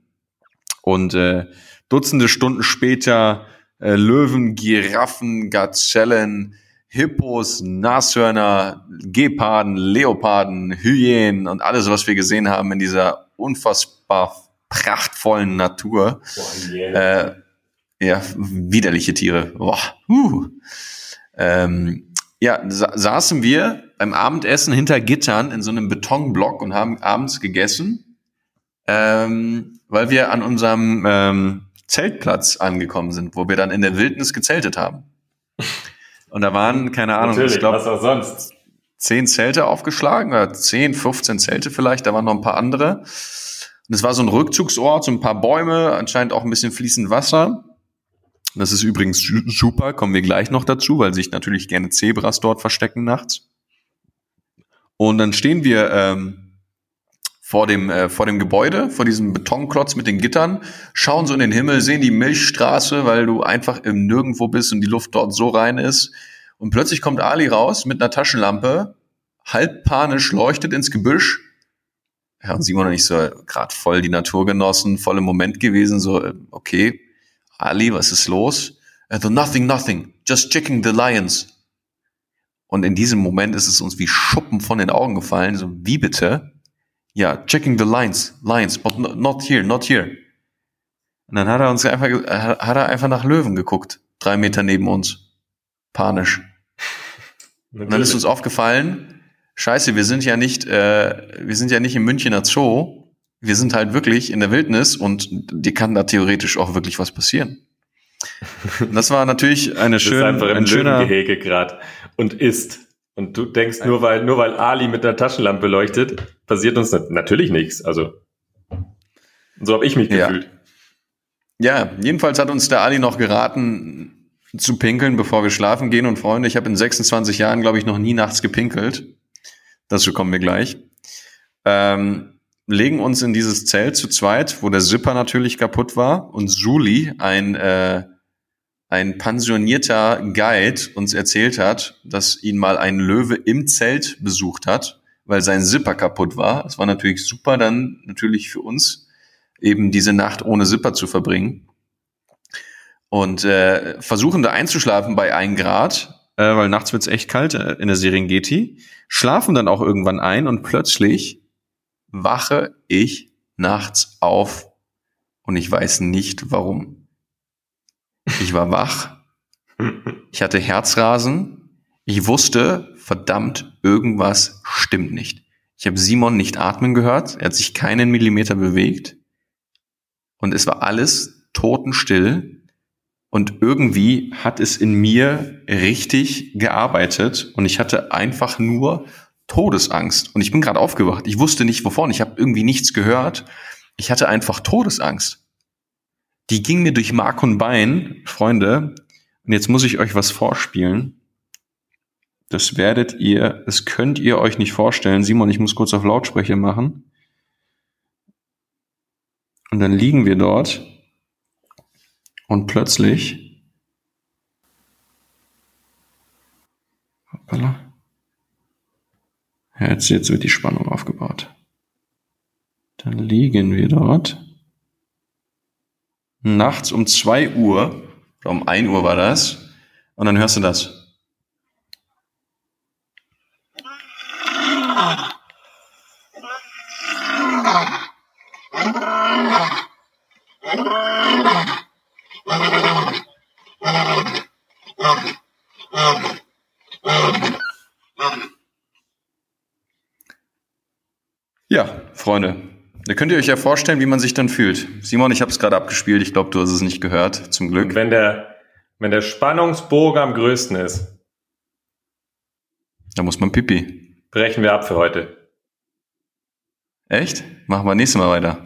Und äh, Dutzende Stunden später äh, Löwen, Giraffen, Gazellen, Hippos, Nashörner, Geparden, Leoparden, Hyänen und alles, was wir gesehen haben in dieser unfassbar prachtvollen Natur. Boah, yeah. äh, ja, widerliche Tiere. Boah. Uh. Ähm, ja, sa saßen wir beim Abendessen hinter Gittern in so einem Betonblock und haben abends gegessen, ähm, weil wir an unserem ähm, Zeltplatz angekommen sind, wo wir dann in der Wildnis gezeltet haben. Und da waren, keine Ahnung, Natürlich, ich glaube, was auch sonst. zehn Zelte aufgeschlagen oder zehn, 15 Zelte vielleicht, da waren noch ein paar andere. Und es war so ein Rückzugsort, so ein paar Bäume, anscheinend auch ein bisschen fließend Wasser. Das ist übrigens super, kommen wir gleich noch dazu, weil sich natürlich gerne Zebras dort verstecken nachts. Und dann stehen wir ähm, vor dem, äh, vor dem Gebäude, vor diesem Betonklotz mit den Gittern, schauen so in den Himmel, sehen die Milchstraße, weil du einfach im Nirgendwo bist und die Luft dort so rein ist. Und plötzlich kommt Ali raus mit einer Taschenlampe, halb panisch, leuchtet ins Gebüsch. Ja, und Simon und ich so gerade voll die Natur genossen, voll im Moment gewesen, so, äh, okay, Ali, was ist los? Er so, nothing, nothing, just checking the lions. Und in diesem Moment ist es uns wie Schuppen von den Augen gefallen, so, wie bitte? Ja, checking the lines, lines, but not here, not here. Und dann hat er uns einfach, hat er einfach nach Löwen geguckt, drei Meter neben uns. Panisch. Und dann ist uns aufgefallen, scheiße, wir sind ja nicht, äh, wir sind ja nicht im Münchner Zoo, wir sind halt wirklich in der Wildnis und dir kann da theoretisch auch wirklich was passieren. Das war natürlich eine schöne, ein schöner Gehege gerade und isst. Und du denkst, nur weil, nur weil Ali mit der Taschenlampe leuchtet, passiert uns natürlich nichts. Also, so habe ich mich gefühlt. Ja. ja, jedenfalls hat uns der Ali noch geraten, zu pinkeln, bevor wir schlafen gehen. Und Freunde, ich habe in 26 Jahren, glaube ich, noch nie nachts gepinkelt. Dazu kommen wir gleich. Ähm, legen uns in dieses Zelt zu zweit, wo der Zipper natürlich kaputt war und Suli, ein, äh, ein pensionierter Guide, uns erzählt hat, dass ihn mal ein Löwe im Zelt besucht hat, weil sein Zipper kaputt war. Es war natürlich super dann natürlich für uns, eben diese Nacht ohne Zipper zu verbringen. Und äh, versuchen da einzuschlafen bei 1 Grad, äh, weil nachts wird's echt kalt äh, in der Serengeti, schlafen dann auch irgendwann ein und plötzlich wache ich nachts auf und ich weiß nicht warum. Ich war wach, ich hatte Herzrasen, ich wusste, verdammt, irgendwas stimmt nicht. Ich habe Simon nicht atmen gehört, er hat sich keinen Millimeter bewegt und es war alles totenstill und irgendwie hat es in mir richtig gearbeitet und ich hatte einfach nur Todesangst. Und ich bin gerade aufgewacht. Ich wusste nicht wovon. Ich habe irgendwie nichts gehört. Ich hatte einfach Todesangst. Die ging mir durch Mark und Bein, Freunde. Und jetzt muss ich euch was vorspielen. Das werdet ihr, das könnt ihr euch nicht vorstellen. Simon, ich muss kurz auf Lautsprecher machen. Und dann liegen wir dort. Und plötzlich. Hoppala. Jetzt, jetzt wird die Spannung aufgebaut. Dann liegen wir dort. Nachts um zwei Uhr, oder um ein Uhr war das, und dann hörst du das. Ja, Freunde, da könnt ihr euch ja vorstellen, wie man sich dann fühlt. Simon, ich habe es gerade abgespielt. Ich glaube, du hast es nicht gehört, zum Glück. Und wenn der, wenn der Spannungsbogen am größten ist, da muss man pipi. Brechen wir ab für heute. Echt? Machen wir nächstes Mal weiter.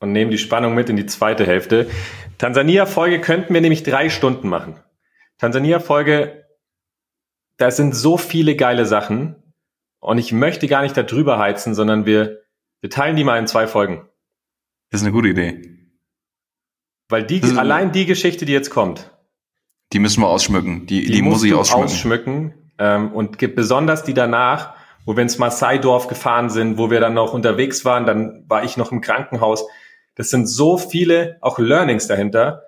Und nehmen die Spannung mit in die zweite Hälfte. Tansania-Folge könnten wir nämlich drei Stunden machen. Tansania-Folge, da sind so viele geile Sachen. Und ich möchte gar nicht darüber heizen, sondern wir, wir teilen die mal in zwei Folgen. Das ist eine gute Idee. Weil die, allein die Geschichte, die jetzt kommt. Die müssen wir ausschmücken. Die, die, die muss ich ausschmücken. ausschmücken ähm, und gibt besonders die danach, wo wir ins Maasai-Dorf gefahren sind, wo wir dann noch unterwegs waren, dann war ich noch im Krankenhaus. Das sind so viele auch Learnings dahinter.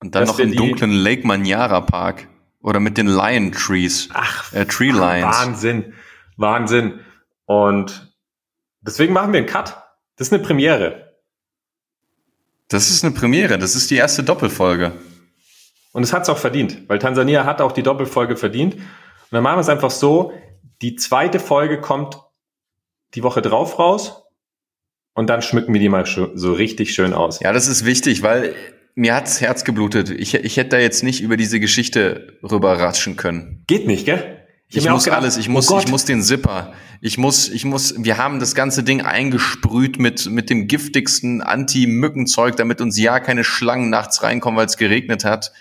Und dann noch im dunklen Lake Manyara Park oder mit den Lion Trees. Ach, äh, Tree Lions. Wahnsinn. Wahnsinn. Und deswegen machen wir einen Cut. Das ist eine Premiere. Das ist eine Premiere. Das ist die erste Doppelfolge. Und es hat es auch verdient, weil Tansania hat auch die Doppelfolge verdient. Und dann machen wir es einfach so, die zweite Folge kommt die Woche drauf raus und dann schmücken wir die mal so richtig schön aus. Ja, das ist wichtig, weil mir hat's Herz geblutet. Ich, ich hätte da jetzt nicht über diese Geschichte rüber ratschen können. Geht nicht, gell? Ich, muss gedacht, alles, ich muss, oh ich muss den Zipper. Ich muss, ich muss, wir haben das ganze Ding eingesprüht mit, mit dem giftigsten Anti-Mückenzeug, damit uns ja keine Schlangen nachts reinkommen, weil es geregnet hat.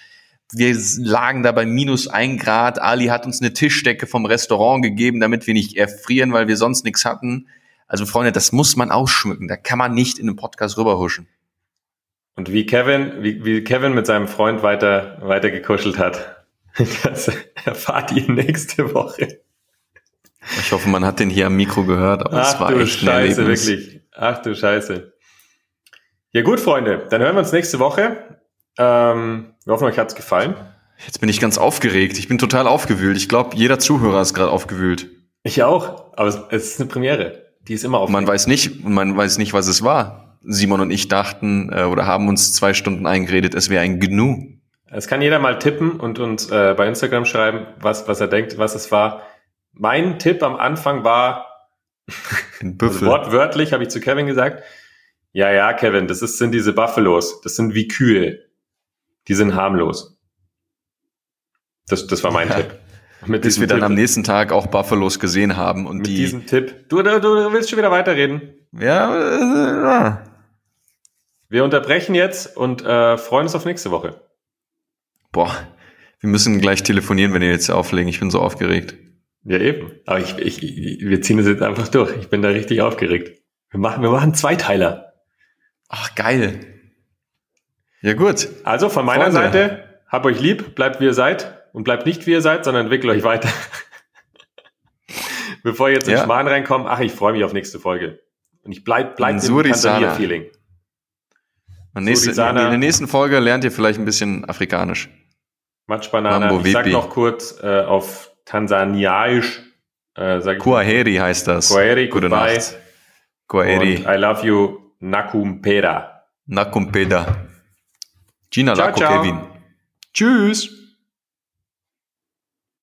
Wir lagen da bei minus ein Grad. Ali hat uns eine Tischdecke vom Restaurant gegeben, damit wir nicht erfrieren, weil wir sonst nichts hatten. Also Freunde, das muss man ausschmücken. Da kann man nicht in einem Podcast rüberhuschen. Und wie Kevin, wie, wie Kevin mit seinem Freund weiter, weiter gekuschelt hat. Das erfahrt ihr nächste Woche. Ich hoffe, man hat den hier am Mikro gehört, aber Ach, es war du echt Scheiße, wirklich. Ach du Scheiße. Ja gut, Freunde, dann hören wir uns nächste Woche. Ähm, wir hoffen, euch hat's gefallen. Jetzt bin ich ganz aufgeregt. Ich bin total aufgewühlt. Ich glaube, jeder Zuhörer ist gerade aufgewühlt. Ich auch, aber es ist eine Premiere. Die ist immer aufgeregt. Man weiß nicht, man weiß nicht, was es war. Simon und ich dachten äh, oder haben uns zwei Stunden eingeredet, es wäre ein Gnu. Es kann jeder mal tippen und uns äh, bei Instagram schreiben, was, was er denkt, was es war. Mein Tipp am Anfang war, also wortwörtlich habe ich zu Kevin gesagt, ja, ja, Kevin, das ist, sind diese Buffalos. Das sind wie Kühe. Die sind harmlos. Das, das war mein ja. Tipp. Mit Bis wir Tipp. dann am nächsten Tag auch Buffalos gesehen haben und mit die. diesem Tipp. Du, du, du willst schon wieder weiterreden. Ja. Äh, ja. Wir unterbrechen jetzt und äh, freuen uns auf nächste Woche. Boah, wir müssen gleich telefonieren, wenn ihr jetzt auflegen. Ich bin so aufgeregt. Ja, eben. Aber ich, ich, wir ziehen es jetzt einfach durch. Ich bin da richtig aufgeregt. Wir machen, wir machen Zweiteiler. Ach, geil. Ja, gut. Also von meiner Freunde. Seite, habt euch lieb, bleibt wie ihr seid und bleibt nicht wie ihr seid, sondern entwickelt euch weiter. Bevor ihr jetzt in ja. Schmarrn reinkommt, ach, ich freue mich auf nächste Folge. Und ich bleib, bleib im Tansania-Feeling. In, nächste, in der nächsten Folge lernt ihr vielleicht ein bisschen Afrikanisch. Matschbanane. Ich sag noch kurz äh, auf Tansaniaisch. Äh, Kuaheri heißt das. Kuaheri, Gute goodbye. Nacht. Kuaheri. Und I love you, Nakumpeda. Nakumpeda. Gina ciao, Lako, ciao. Kevin. Tschüss.